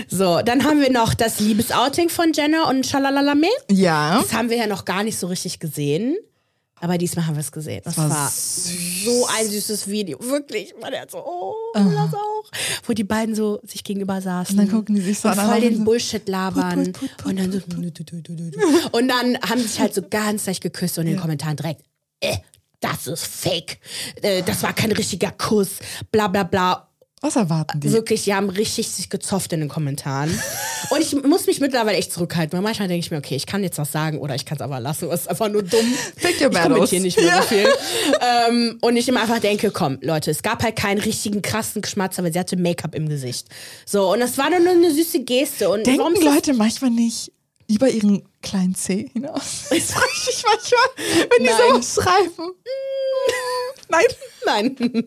So, dann haben wir noch das Liebesouting von Jenna und Shalalalame. Ja. Das haben wir ja noch gar nicht so richtig gesehen. Aber diesmal haben wir es gesehen. Das war war, so ein süßes Video. Wirklich. Man hat so, oh, das auch. Wo die beiden so sich gegenüber saßen. Und dann gucken die sich so und an, voll den Bullshit labern. Put, put, put, und dann so. Und dann haben sie sich halt so ganz leicht geküsst und in den Kommentaren direkt, äh, das ist fake. Äh, das war kein richtiger Kuss. Bla bla bla. Was erwarten die? Wirklich, die haben richtig sich gezofft in den Kommentaren. Und ich muss mich mittlerweile echt zurückhalten, weil manchmal denke ich mir, okay, ich kann jetzt was sagen oder ich kann es aber lassen. Das ist einfach nur dumm. Pick your ich battles. kommentiere nicht mehr Ja. so viel. ähm, und ich immer einfach denke, komm, Leute, es gab halt keinen richtigen krassen Geschmatz, aber sie hatte Make-up im Gesicht. So, und das war nur eine süße Geste. Und Denken Leute manchmal nicht über ihren kleinen C hinaus? Das frage ich mich manchmal, wenn die Nein. sowas schreiben. Nein. Nein.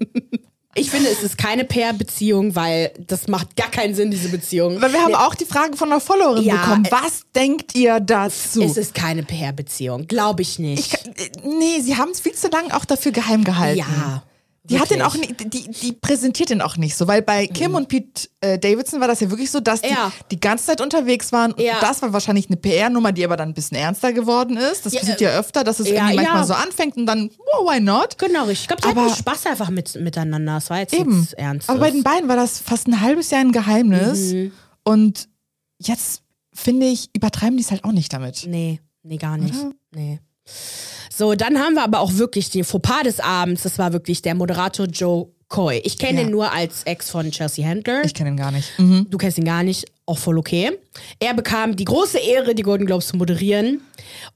Ich finde, es ist keine Pair-Beziehung, weil das macht gar keinen Sinn, diese Beziehung. Weil wir haben auch die Frage von einer Followerin Ja, bekommen. äh, Was denkt ihr dazu? Es ist keine Pair-Beziehung, glaube ich nicht. Ich, nee, sie haben es viel zu lange auch dafür geheim gehalten. ja. Die hat den auch die, die präsentiert den auch nicht so, weil bei Kim und Pete äh, Davidson war das ja wirklich so, dass die Ja. die ganze Zeit unterwegs waren und Ja. das war wahrscheinlich eine PR-Nummer, die aber dann ein bisschen ernster geworden ist. Das Ja, passiert ja öfter, dass es irgendwie manchmal so anfängt und dann, oh, why not? Genau, richtig. Ich glaube, die Aber- hatten Spaß einfach mit, miteinander. Es war jetzt Eben. nichts Ernstes. Aber bei den beiden war das fast ein halbes Jahr ein Geheimnis Mhm. und jetzt finde ich, übertreiben die es halt auch nicht damit. Nee, nee, gar nicht. Nee. So, dann haben wir aber auch wirklich den Fauxpas des Abends. Das war wirklich der Moderator Joe Coy. Ich kenne Ja. ihn nur als Ex von Chelsea Handler. Ich kenne ihn gar nicht. Mhm. Du kennst ihn gar nicht, auch voll okay. Er bekam die große Ehre, die Golden Globes zu moderieren.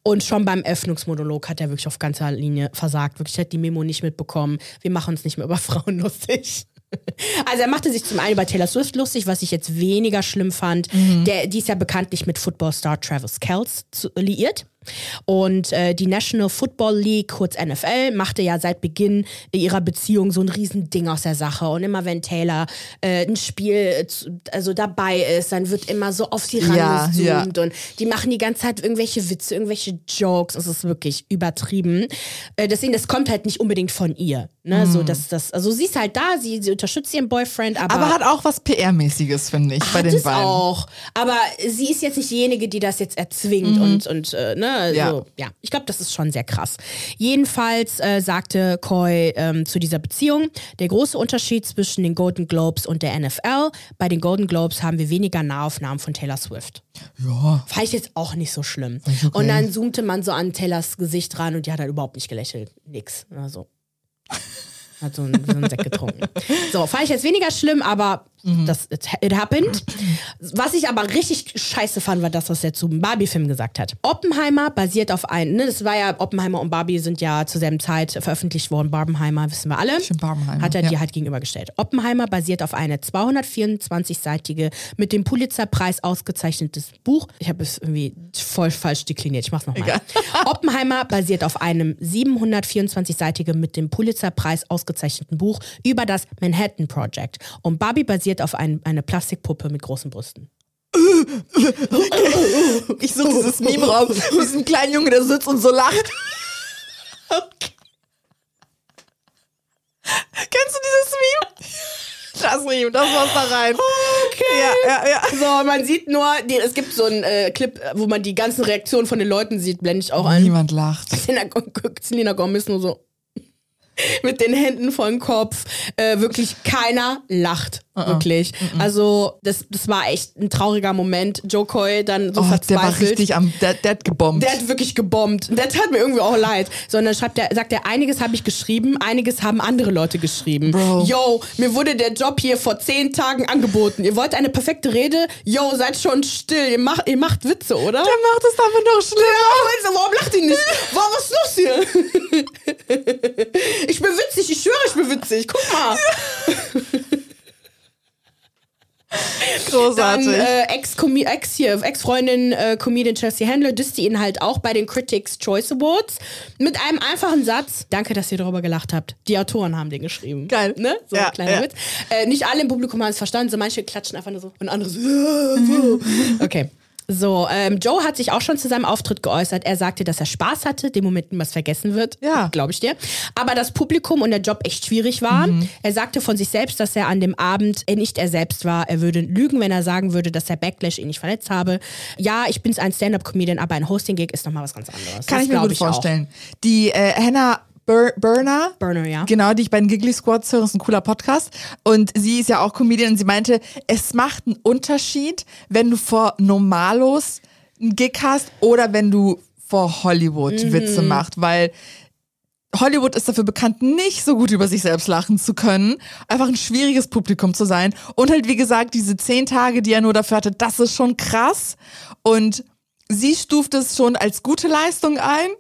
Und schon beim Öffnungsmonolog hat er wirklich auf ganzer Linie versagt. Wirklich, er hat die Memo nicht mitbekommen. Wir machen uns nicht mehr über Frauen lustig. Also er machte sich zum einen über Taylor Swift lustig, was ich jetzt weniger schlimm fand. Der, die ist ja bekanntlich mit Footballstar Travis zu, liiert. Und äh, die National Football League, kurz NFL, machte ja seit Beginn ihrer Beziehung so ein Riesending aus der Sache. Und immer wenn Taylor äh, ein Spiel also dabei ist, dann wird immer so auf sie Ja, rangezoomt. Und die machen die ganze Zeit irgendwelche Witze, irgendwelche Jokes. Es ist wirklich übertrieben. Äh, deswegen, das kommt halt nicht unbedingt von ihr. Ne? So, dass das, also sie ist halt da, sie, sie unterstützt ihren Boyfriend, aber, Aber hat auch was PR-mäßiges, finde ich, bei hat den es beiden. auch. Aber sie ist jetzt nicht diejenige, die das jetzt erzwingt und, und äh, ne, also, Ja. ja. Ich glaube, das ist schon sehr krass. Jedenfalls äh, sagte Coy ähm, zu dieser Beziehung, der große Unterschied zwischen den Golden Globes und der NFL, bei den Golden Globes haben wir weniger Nahaufnahmen von Taylor Swift. Ja. Fand ich jetzt auch nicht so schlimm. okay. Und dann zoomte man so an Taylors Gesicht ran und die hat halt überhaupt nicht gelächelt. Nix. Also. Hat so einen, so einen Sekt getrunken. So, fand ich jetzt weniger schlimm, aber das, it, happened. Was ich aber richtig scheiße fand, war das, was er zum Barbie-Film gesagt hat. Oppenheimer basiert auf einem, ne, das war ja, Oppenheimer und Barbie sind ja zur selben Zeit veröffentlicht worden. Barbenheimer, wissen wir alle. Hat er ja. dir halt gegenübergestellt. Oppenheimer basiert auf eine 224-seitige, mit dem Pulitzerpreis ausgezeichnetes Buch. Ich habe es irgendwie voll falsch dekliniert. Ich mach's nochmal. Oppenheimer basiert auf einem 724-seitigen, mit dem Pulitzerpreis ausgezeichneten Buch über das Manhattan Project. Und Barbie basiert auf ein, eine Plastikpuppe mit großen Brüsten. Ich suche dieses Meme raus mit diesem kleinen Junge, der sitzt und so lacht. Kennst du dieses Meme? Das Meme, das war's da rein. Okay. Ja, ja, ja. So, man sieht nur, die, es gibt so einen äh, Clip, wo man die ganzen Reaktionen von den Leuten sieht, blende ich auch ein. Niemand lacht. Selena, Selena Gomez nur so mit den Händen vor dem Kopf. Äh, wirklich keiner lacht. Wirklich. Also, das, das war echt ein trauriger Moment. Joe Coy dann so Oh, der verzweifelt. war richtig am, der, der hat gebombt. Der hat wirklich gebombt. Der tat mir irgendwie auch leid. Sondern schreibt er, sagt er, einiges habe ich geschrieben, einiges haben andere Leute geschrieben. Bro. Yo, mir wurde der Job hier vor zehn Tagen angeboten. Ihr wollt eine perfekte Rede? Yo, seid schon still. Ihr macht, ihr macht Witze, oder? der macht es aber noch schlimmer. Ja, warum lacht ihr nicht? Warum, was ist los hier? Ich bin witzig, ich schwöre, ich bin witzig. Guck mal. Dann Großartig. äh, Ex-Comi- Ex hier, Ex-Freundin äh, Comedian Chelsea Handler disste ihn halt auch bei den Critics Choice Awards mit einem einfachen Satz. Danke, dass ihr darüber gelacht habt. Die Autoren haben den geschrieben. Geil. Ne? So Ja, ein kleiner ja. Witz. Äh, nicht alle im Publikum haben es verstanden, so manche klatschen einfach nur so und andere so. "Ja, so." Okay. So, ähm, Joe hat sich auch schon zu seinem Auftritt geäußert. Er sagte, dass er Spaß hatte, dem Moment niemals vergessen wird. Ja. Glaube ich dir. Aber das Publikum und der Job echt schwierig waren. Mhm. Er sagte von sich selbst, dass er an dem Abend äh, nicht er selbst war. Er würde lügen, wenn er sagen würde, dass der Backlash ihn nicht verletzt habe. Ja, ich bin ein Stand-Up-Comedian, aber ein Hosting-Gig ist nochmal was ganz anderes. Kann Das ich mir gut auch. vorstellen. Die äh, Hannah Bur Burner, Burner, ja. Genau, die ich bei den Giggly Squads höre, ist ein cooler Podcast. Und sie ist ja auch Comedian und sie meinte, es macht einen Unterschied, wenn du vor Normalos einen Gig hast oder wenn du vor Hollywood Mhm. Witze machst, weil Hollywood ist dafür bekannt, nicht so gut über sich selbst lachen zu können, einfach ein schwieriges Publikum zu sein. Und halt, wie gesagt, diese zehn Tage, die er nur dafür hatte, das ist schon krass. Und sie stuft es schon als gute Leistung ein,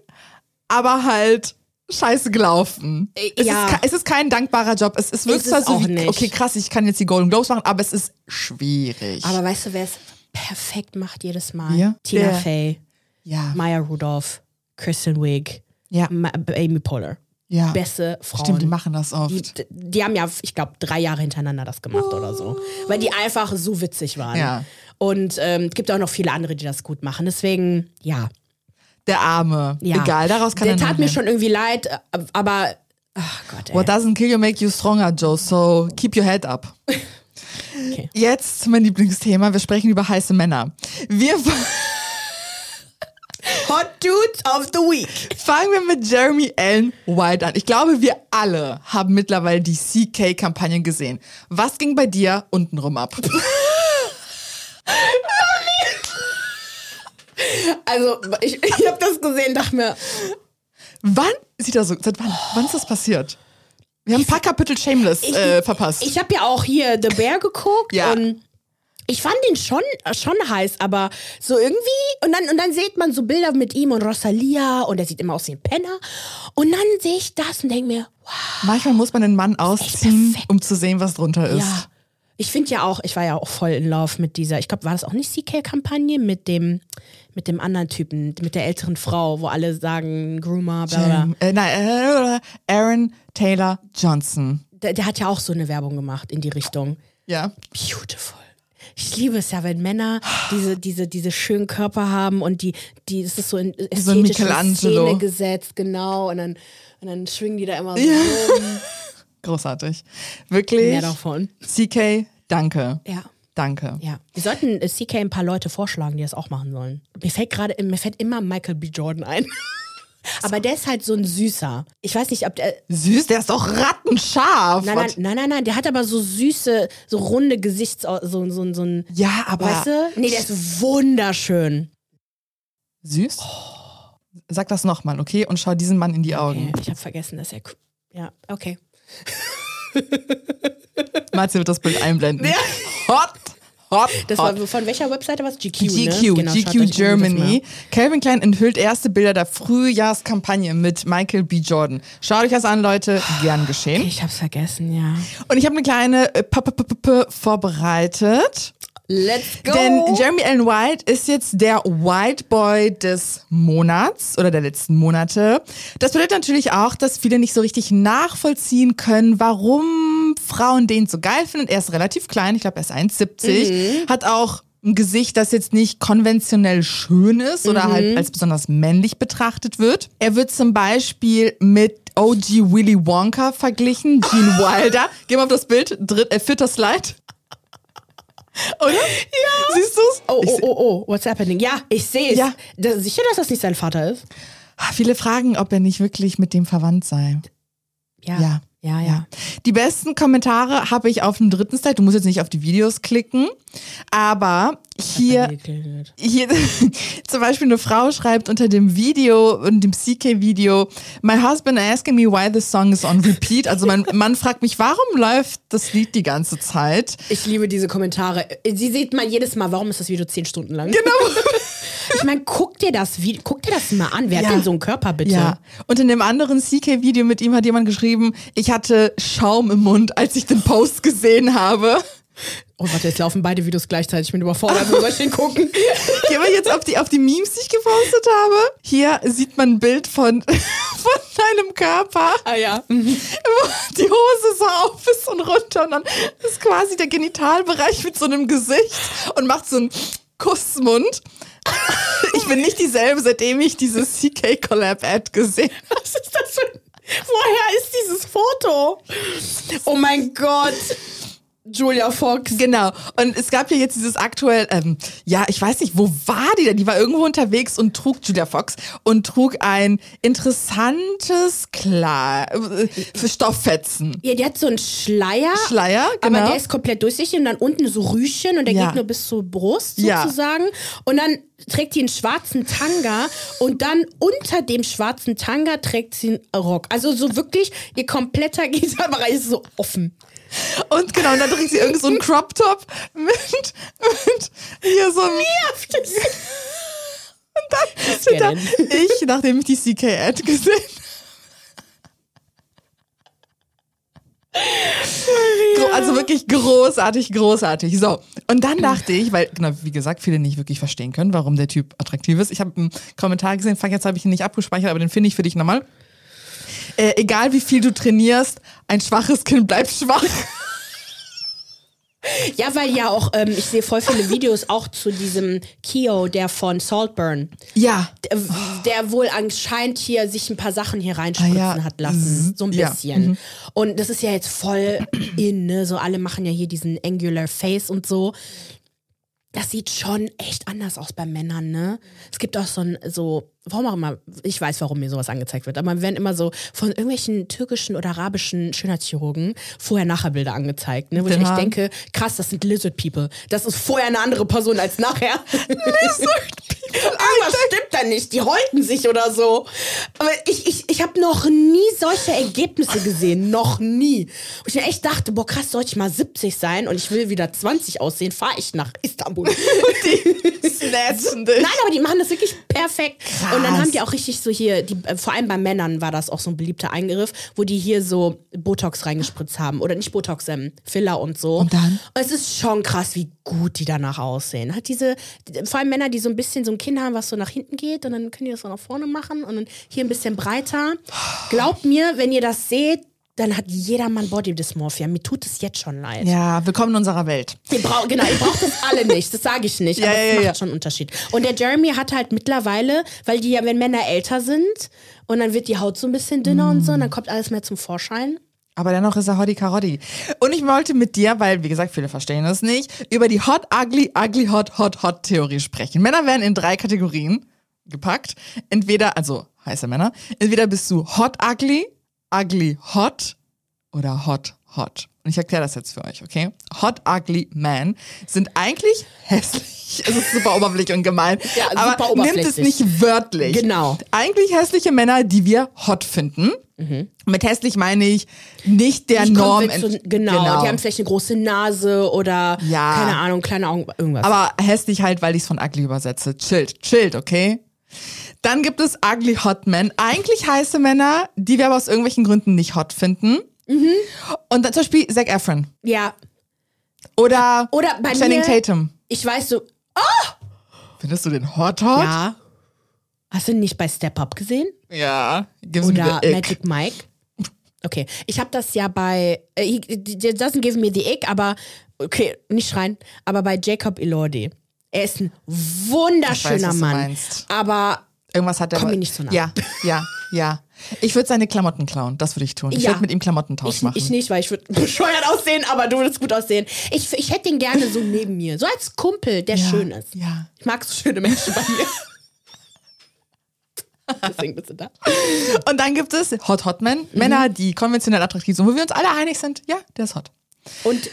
aber halt scheiße gelaufen. Äh, Es, ja. ist, es ist kein dankbarer Job. Es, Ist es so auch wie, nicht. okay, krass, ich kann jetzt die Golden Globes machen, aber es ist schwierig. Aber weißt du, wer es perfekt macht jedes Mal? Ja? Tina Wer? Fey, ja. Maya Rudolph, Kristen Wiig, Ja. Ma Amy Poehler. Ja. beste Frauen. Stimmt, die machen das oft. Die, die haben ja, ich glaube, drei Jahre hintereinander das gemacht oder so. Weil die einfach so witzig waren. Ja. Und ähm, es gibt auch noch viele andere, die das gut machen. Deswegen, ja. Der Arme. ja. Egal, daraus kann Der er tat mir schon irgendwie leid, äh, aber. Ach Gott, ey. What doesn't kill you make you stronger, Joe. So keep your head up. Okay. Jetzt mein Lieblingsthema. Wir sprechen über heiße Männer. Wir Hot Dudes of the Week. fangen wir mit Jeremy Allen White an. Ich glaube, wir alle haben mittlerweile die CK-Kampagne gesehen. Was ging bei dir untenrum ab? Also, ich, ich habe das gesehen, dachte mir, Wann sieht er so? Seit wann? Wann ist das passiert? Wir haben ein paar Kapitel Shameless ich, äh, verpasst. ich habe ja auch hier The Bear geguckt Ja. und ich fand den schon, schon heiß, aber so irgendwie, und dann, und dann sieht man so Bilder mit ihm und Rosalia und er sieht immer aus wie ein Penner. Und dann sehe ich das und denke mir, wow, Manchmal muss man den Mann ausziehen, um zu sehen, was drunter ist. ja. Ich finde ja auch, ich war ja auch voll in Love mit dieser, ich glaube, war das auch nicht CK-Kampagne mit dem, mit dem anderen Typen, mit der älteren Frau, wo alle sagen, Groomer, bla bla. Äh, nein, äh, Aaron Taylor Johnson. Der, der hat ja auch so eine Werbung gemacht in die Richtung. Ja. Beautiful. Ich liebe es ja, wenn Männer diese, diese, diese schönen Körper haben und die, die, es ist so in so ein ästhetische Michelangelo. Szene gesetzt, genau. Und dann, und dann schwingen die da immer so rum. Großartig. Wirklich. Mehr davon. CK, danke. Ja. Danke. Ja. Wir sollten äh, CK ein paar Leute vorschlagen, die das auch machen sollen. Mir fällt gerade, mir fällt immer Michael B. Jordan ein. Aber der ist halt so ein süßer. Ich weiß nicht, ob der. Süß, der ist doch rattenscharf. Nein, nein, nein, nein, nein, der hat aber so süße, so runde Gesichts, so, so, so ein. Ja, aber Weißt du? Nee, der ist wunderschön. süß? Sag das nochmal, okay? Und schau diesen Mann in die Augen. Okay, ich habe vergessen, dass er. Ja, okay. Matze wird das Bild einblenden. Hot, hot, Das hot. war von welcher Webseite was? GQ. GQ, ne? Genau, GQ Germany. Calvin Klein enthüllt erste Bilder der Frühjahrskampagne mit Michael B. Jordan. Schaut euch das an, Leute. Gern geschehen. Ich hab's vergessen, ja. Und ich habe eine kleine äh, -P -P -P vorbereitet. Let's go! Denn Jeremy Allen White ist jetzt der White Boy des Monats oder der letzten Monate. Das bedeutet natürlich auch, dass viele nicht so richtig nachvollziehen können, warum Frauen den so geil finden. Er ist relativ klein, ich glaube, er ist 1,70. Hat auch ein Gesicht, das jetzt nicht konventionell schön ist oder halt als besonders männlich betrachtet wird. Er wird zum Beispiel mit OG Willy Wonka verglichen, Gene Wilder. Geh mal auf das Bild, dritt, äh, vierter Slide. Oder? Ja. Siehst oh, Ich oh, seh- oh, oh, what's happening? Ja, ich sehe es. Ja. Da, sicher, dass das nicht sein Vater ist? Viele fragen, ob er nicht wirklich mit dem verwandt sei. Ja. Ja. Ja, ja. Die besten Kommentare habe ich auf dem dritten Slide. Du musst jetzt nicht auf die Videos klicken, aber hier, hier zum Beispiel eine Frau schreibt unter dem Video und dem CK-Video, My husband asking me why this song is on repeat. Also mein Mann fragt mich, warum läuft das Lied die ganze Zeit? Ich liebe diese Kommentare. Sie sieht mal jedes Mal, warum ist das Video zehn Stunden lang? Genau. ich meine, guck dir das Video, guck dir das mal an. Wer Ja. hat denn so einen Körper, bitte? Ja. Und in dem anderen CK-Video mit ihm hat jemand geschrieben, ich hatte Schaum im Mund, als ich den Post gesehen habe. Oh, warte, jetzt laufen beide Videos gleichzeitig. Ich bin überfordert. Wo soll ich den gucken? Gehen wir jetzt auf die, auf die Memes, die ich gepostet habe. Hier sieht man ein Bild von, von deinem Körper. ah ja. wo die Hose so auf ist und runter und dann ist quasi der Genitalbereich mit so einem Gesicht und macht so einen Kussmund. Ich bin nicht dieselbe, seitdem ich diese CK Collab Ad gesehen habe. Was ist das für. Woher ist dieses Foto? Oh mein Gott. Julia Fox. Genau. Und es gab ja jetzt dieses aktuell, ähm, ja, ich weiß nicht, wo war die denn? Die war irgendwo unterwegs und trug Julia Fox und trug ein interessantes Klar äh, für Stofffetzen. Ja, die hat so einen Schleier. Schleier, genau. Aber der ist komplett durchsichtig und dann unten so Rüschen und der Ja. geht nur bis zur Brust Ja. sozusagen. Und dann trägt die einen schwarzen Tanga und dann unter dem schwarzen Tanga trägt sie einen Rock. Also so wirklich, ihr kompletter Gitarrenbereich ist so offen. Und genau, und dann trägt sie irgend so einen Crop Top mit, mit hier so einem. Und dann steht da, ich, nachdem ich die CK-Ad gesehen Gro- Also wirklich großartig, großartig. So, und dann dachte ich, weil, genau, wie gesagt, viele nicht wirklich verstehen können, warum der Typ attraktiv ist. Ich habe einen Kommentar gesehen, fuck, jetzt habe ich ihn nicht abgespeichert, aber den finde ich für dich nochmal. Äh, egal wie viel du trainierst, ein schwaches Kind bleibt schwach. Ja, weil ja auch, ähm, ich sehe voll viele Videos auch zu diesem Keo, der von Saltburn. Ja. Der, der wohl anscheinend hier sich ein paar Sachen hier reinspritzen Ah, ja. hat lassen. So ein Ja. bisschen. Und das ist ja jetzt voll in, ne? So alle machen ja hier diesen Angular Face und so. Das sieht schon echt anders aus bei Männern, ne? Es gibt auch so ein, so, warum auch immer, ich weiß, warum mir sowas angezeigt wird, aber mir werden immer so von irgendwelchen türkischen oder arabischen Schönheitschirurgen Vorher-Nachher-Bilder angezeigt, ne? Wo ich Den echt Haaren. denke, krass, das sind Lizard People. Das ist vorher eine andere Person als nachher. Lizard People. Irgendwas stimmt da nicht. Die häuten sich oder so. Aber ich, ich, ich habe noch nie solche Ergebnisse gesehen. Noch nie. Wo ich mir echt dachte, boah, krass, sollte ich mal 70 sein und ich will wieder 20 aussehen, fahre ich nach Istanbul. Snatchen dich. Nein, aber die machen das wirklich perfekt. Krass. Und dann haben die auch richtig so hier, die, äh, vor allem bei Männern war das auch so ein beliebter Eingriff, wo die hier so Botox reingespritzt haben. Oder nicht Botox, ähm, Filler und so. Und dann? Es ist schon krass, wie gut die danach aussehen. Hat diese, vor allem Männer, die so ein bisschen so ein Kinn haben, was so nach hinten geht und dann können die das so nach vorne machen und dann hier ein bisschen breiter. Glaubt mir, wenn ihr das seht, dann hat jeder Mann Body Dysmorphia. Mir tut es jetzt schon leid. Ja, willkommen in unserer Welt. Ihr braucht, genau, ihr braucht das alle nicht, das sage ich nicht, Ja, aber ja, es macht ja. schon einen Unterschied. Und der Jeremy hat halt mittlerweile, weil die ja, wenn Männer älter sind und dann wird die Haut so ein bisschen dünner und so, und dann kommt alles mehr zum Vorschein. Aber dennoch ist er Hoddy Karoddy. Und ich wollte mit dir, weil, wie gesagt, viele verstehen das nicht, über die Hot, Ugly, Ugly, Hot, Hot, Hot Theorie sprechen. Männer werden in drei Kategorien gepackt. Entweder, also heiße Männer, entweder bist du Hot, Ugly, Ugly, Hot oder Hot, Hot. Und ich erkläre das jetzt für euch, okay? Hot, Ugly Man sind eigentlich hässlich. Es ist super oberflächlich und gemein. Ja, aber nimmt es nicht wörtlich. Genau. Eigentlich hässliche Männer, die wir hot finden. Mit hässlich meine ich nicht der Die Norm. Konvention- ent- genau, die haben vielleicht eine große Nase oder, Ja. keine Ahnung, kleine Augen, irgendwas. Aber hässlich halt, weil ich es von ugly übersetze. Chillt, chillt, okay? Dann gibt es ugly hot men. Eigentlich heiße Männer, die wir aber aus irgendwelchen Gründen nicht hot finden. Mhm. Und dann zum Beispiel Zac Efron. ja, Oder, Oder bei Channing mir- Tatum. ich weiß so, Findest du den hot hot? ja. Hast du ihn nicht bei Step Up gesehen? Ja. Gives Oder. Magic Mike. Okay, ich habe das ja bei, äh, he doesn't give me the ick, aber, okay, nicht schreien, aber bei Jacob Elordi. Er ist ein wunderschöner Ich weiß, Mann. Aber Irgendwas hat er. Komm mir nicht zu nah. Ja, ja, ja. Ich würde seine Klamotten klauen. Das würde ich tun. Ich Ja. würde mit ihm Klamottentausch ich, machen. ich nicht, weil ich würde bescheuert aussehen, aber du würdest gut aussehen. Ich, ich hätte ihn gerne so neben mir. So als Kumpel, der Ja, schön ist. ja. Ich mag so schöne Menschen bei mir. Deswegen bist du da. Und dann gibt es Hot Hot Men. Mhm. Männer, die konventionell attraktiv sind, wo wir uns alle einig sind, ja, der ist hot. Und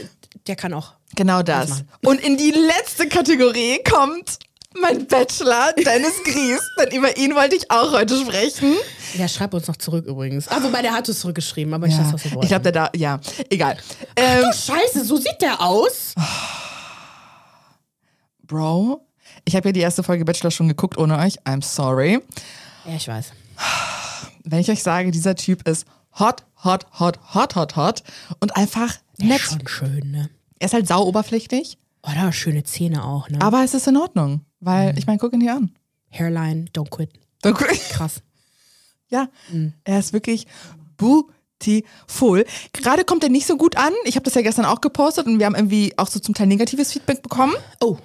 der kann auch. Genau das. Und in die letzte Kategorie kommt mein Bachelor, Dennis Gries. Denn über ihn wollte ich auch heute sprechen. Der schreibt uns noch zurück übrigens. Ah, wobei der hat es zurückgeschrieben, aber Ja, das, was wir wollten. ich glaube, der da, ja, egal. Ähm, Oh, scheiße, so sieht der aus. Bro, ich habe ja die erste Folge Bachelor schon geguckt ohne euch. I'm sorry. Ja, ich weiß. Wenn ich euch sage, dieser Typ ist hot, hot, hot, hot, hot, hot und einfach nett. Schon schön, ne? Er ist halt sau oberflächlich, Oder schöne Zähne auch, ne? aber es ist in Ordnung. Weil, Mhm. ich meine, guck ihn hier an. Hairline, don't quit. Krass. Ja, er ist wirklich beautiful. Gerade kommt er nicht so gut an. Ich habe das ja gestern auch gepostet und wir haben irgendwie auch so zum Teil negatives Feedback bekommen. Oh,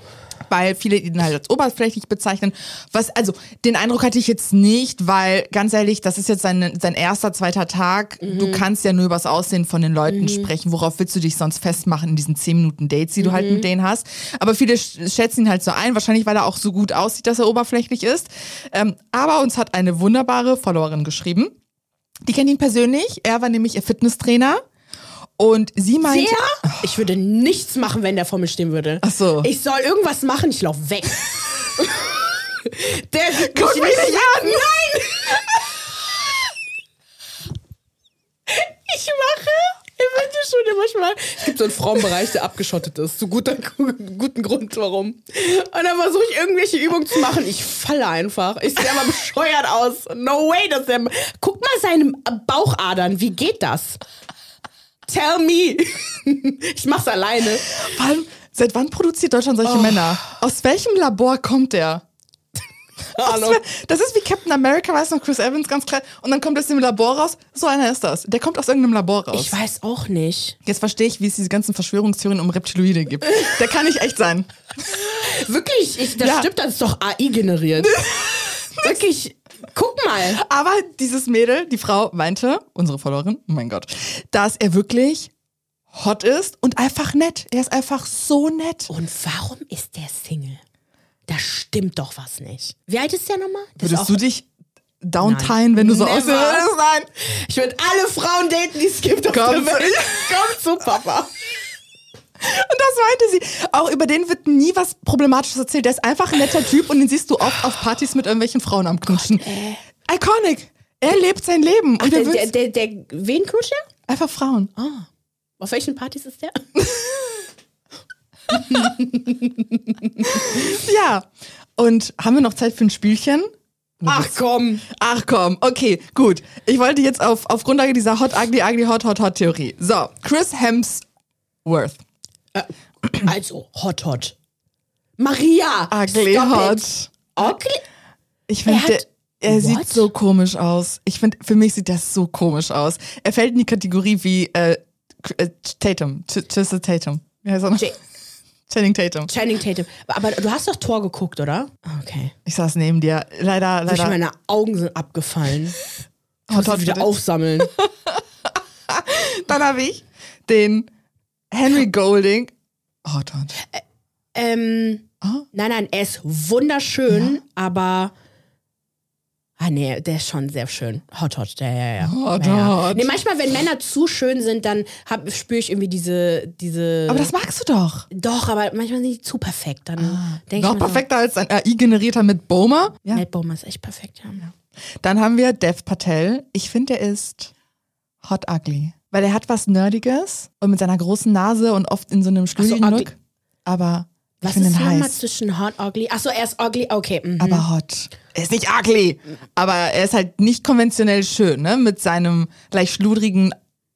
Weil viele ihn halt als oberflächlich bezeichnen. Was, also, den Eindruck hatte ich jetzt nicht, weil, ganz ehrlich, das ist jetzt sein, sein erster, zweiter Tag. Du kannst ja nur über das Aussehen von den Leuten sprechen. Worauf willst du dich sonst festmachen in diesen 10 Minuten Dates, die du halt mit denen hast? Aber viele sch- schätzen ihn halt so ein. Wahrscheinlich, weil er auch so gut aussieht, dass er oberflächlich ist. Ähm, aber uns hat eine wunderbare Followerin geschrieben. Die kennt ihn persönlich. Er war nämlich ihr Fitnesstrainer. Und sie meinte. der? Ich würde nichts machen, wenn der vor mir stehen würde. Ach so. Ich soll irgendwas machen, ich lauf weg. der sieht Guck mich nicht an! Nein! Ich mache im Fitnessstudio manchmal. Es gibt so einen Frauenbereich, der abgeschottet ist. Zu guter, guten Grund, warum. Und dann versuche ich irgendwelche Übungen zu machen. Ich falle einfach. Ich sehe aber bescheuert aus. No way, dass der. Guck mal seine Bauchadern. Wie geht das? Tell me. Ich mach's alleine. Vor allem, seit wann produziert Deutschland solche Männer? Aus welchem Labor kommt der? Das, wär, das ist wie Captain America, weißt du noch, Chris Evans, ganz klar. Und dann kommt das im Labor raus. So einer ist das. Der kommt aus irgendeinem Labor raus. Ich weiß auch nicht. Jetzt verstehe ich, wie es diese ganzen Verschwörungstheorien um Reptiloide gibt. Der kann nicht echt sein. Wirklich, ich, das Ja. stimmt, das ist doch AI generiert. Wirklich, guck mal. Aber dieses Mädel, die Frau, meinte, unsere Followerin, oh mein Gott, dass er wirklich hot ist und einfach nett. Er ist einfach so nett. Und warum ist der Single? Da stimmt doch was nicht. Wie alt ist der nochmal? Ist Würdest du dich downtime, wenn du so würdest? Nein. Ich würde alle Frauen daten, die es gibt auf Komm der Welt. Komm zu Papa. Und das meinte sie. Auch über den wird nie was Problematisches erzählt. Der ist einfach ein netter Typ und den siehst du oft auf Partys mit irgendwelchen Frauen am Knutschen. Iconic. Er lebt sein Leben. Und Ach, der der, der, der, der, wen knutscht der? einfach Frauen. Auf welchen Partys ist der? Ja. Und haben wir noch Zeit für ein Spielchen? Ach komm. Ach komm, okay, gut. Ich wollte jetzt auf, auf Grundlage dieser Hot, Ugly, Ugly, Hot, Hot, Hot Theorie. So, Chris Hemsworth. Also, hot, hot. Maria. Ugly, hot. It. Ugly? Ich finde, Er der, hat- er sieht What? so komisch aus. Ich finde, für mich sieht das so komisch aus. Er fällt in die Kategorie wie äh, äh, Tatum. Ch- Tristan Tatum. Wie heißt er noch? Channing Tatum. Channing Tatum. Aber du hast doch Tor geguckt, oder? Okay. Ich saß neben dir. Leider, leider. meine Augen sind abgefallen. Ich muss wieder aufsammeln. Dann habe ich den Henry Golding. Hot, hot. ähm, Ah. Nein, nein, er ist wunderschön, aber. Ah, nee, der ist schon sehr schön. Hot, hot, der, ja, ja. Hot, ja, ja. hot. Nee, manchmal, wenn Männer zu schön sind, dann spüre ich irgendwie diese, diese. Aber das magst du doch. Doch, aber manchmal sind die zu perfekt. Dann denke Noch ich mir perfekter als ein AI-generierter mit Boma. So, Ja. Matt Bowman ist echt perfekt, ja. Dann haben wir Dev Patel. Ich finde, er ist hot ugly. Weil er hat was Nerdiges und mit seiner großen Nase und oft in so einem ugly. Studienlook. Aber ich Was ist nochmal heiß. zwischen hot, ugly? Achso, er ist ugly, okay. Mhm. Aber hot. Er ist nicht ugly. Aber er ist halt nicht konventionell schön, ne? Mit seinem leicht schludrigen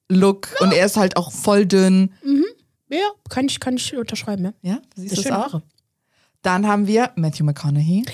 Look. Und er ist halt auch voll dünn. ja, kann ich, kann ich unterschreiben, ja. Ja, siehst du schöne auch? Haare. Dann haben wir Matthew McConaughey.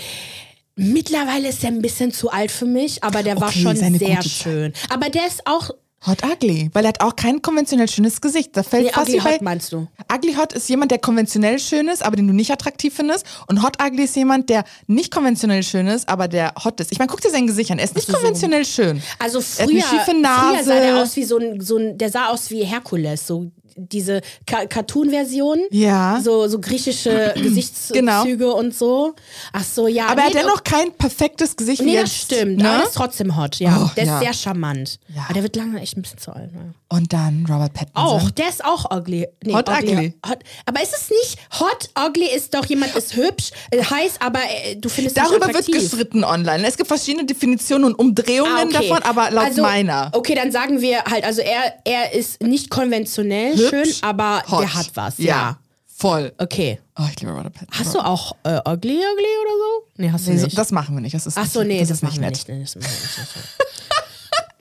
Mittlerweile ist er ein bisschen zu alt für mich, aber der war Okay, schon seine sehr schön. Aber der ist auch. Hot ugly. Weil er hat auch kein konventionell schönes Gesicht. Da fällt Nee, fast ugly wie bei, hot meinst du? Ugly Hot ist jemand, der konventionell schön ist, aber den du nicht attraktiv findest. Und Hot Ugly ist jemand, der nicht konventionell schön ist, aber der hot ist. Ich meine, guck dir sein Gesicht an. Er ist nicht so- konventionell schön. Also Er früher, früher sah der aus wie so ein, so ein, der sah aus wie Herkules, so diese Ka Cartoon-Version. Ja. So, so griechische Gesichtszüge Genau. und so. Ach so, ja. aber er nee, hat dennoch kein perfektes Gesicht Nee, jetzt. das stimmt. Ne? Aber der ist trotzdem hot, ja. Oh, der ja. ist sehr charmant. Ja. Aber der wird langsam echt ein bisschen zu alt. Ne? Und dann Robert Pattinson. Auch, der ist auch ugly. Nee, Hot ugly. Hot, aber ist es nicht hot ugly ist doch jemand ist hübsch, äh, heiß, aber äh, du findest Darüber nicht wird attraktiv. gestritten online. Es gibt verschiedene Definitionen und Umdrehungen Ah, okay. davon, aber laut also, meiner. Okay, dann sagen wir halt, also er, er ist nicht konventionell schön, aber hot. der hat was. Ja. Voll. Okay. Oh, ich liebe Robert Pattinson. Hast du auch äh, ugly ugly oder so? Nee, hast du Nee, so, nicht. das machen wir nicht. Das ist Ach so, nee, das, das, nicht machen wir nicht. Nee, das machen wir nicht.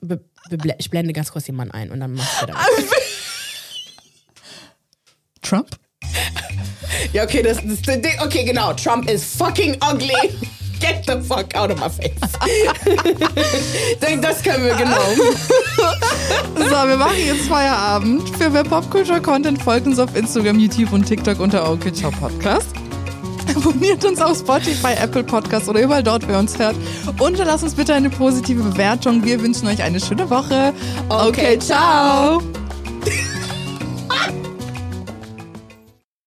Das Be ich blende ganz kurz jemanden ein und dann machst du dann. Trump? Ja, okay, das ist das Ding. Okay, genau. Trump is fucking ugly. Get the fuck out of my face. Denk, das können wir genau. So, wir machen jetzt Feierabend. Für mehr Popculture-Content folgt uns auf Instagram, YouTube und TikTok unter Okay Ciao Podcast. Abonniert uns auf Spotify, Apple Podcast oder überall dort, wer uns hört. Und lasst uns bitte eine positive Bewertung. Wir wünschen euch eine schöne Woche. Okay, ciao.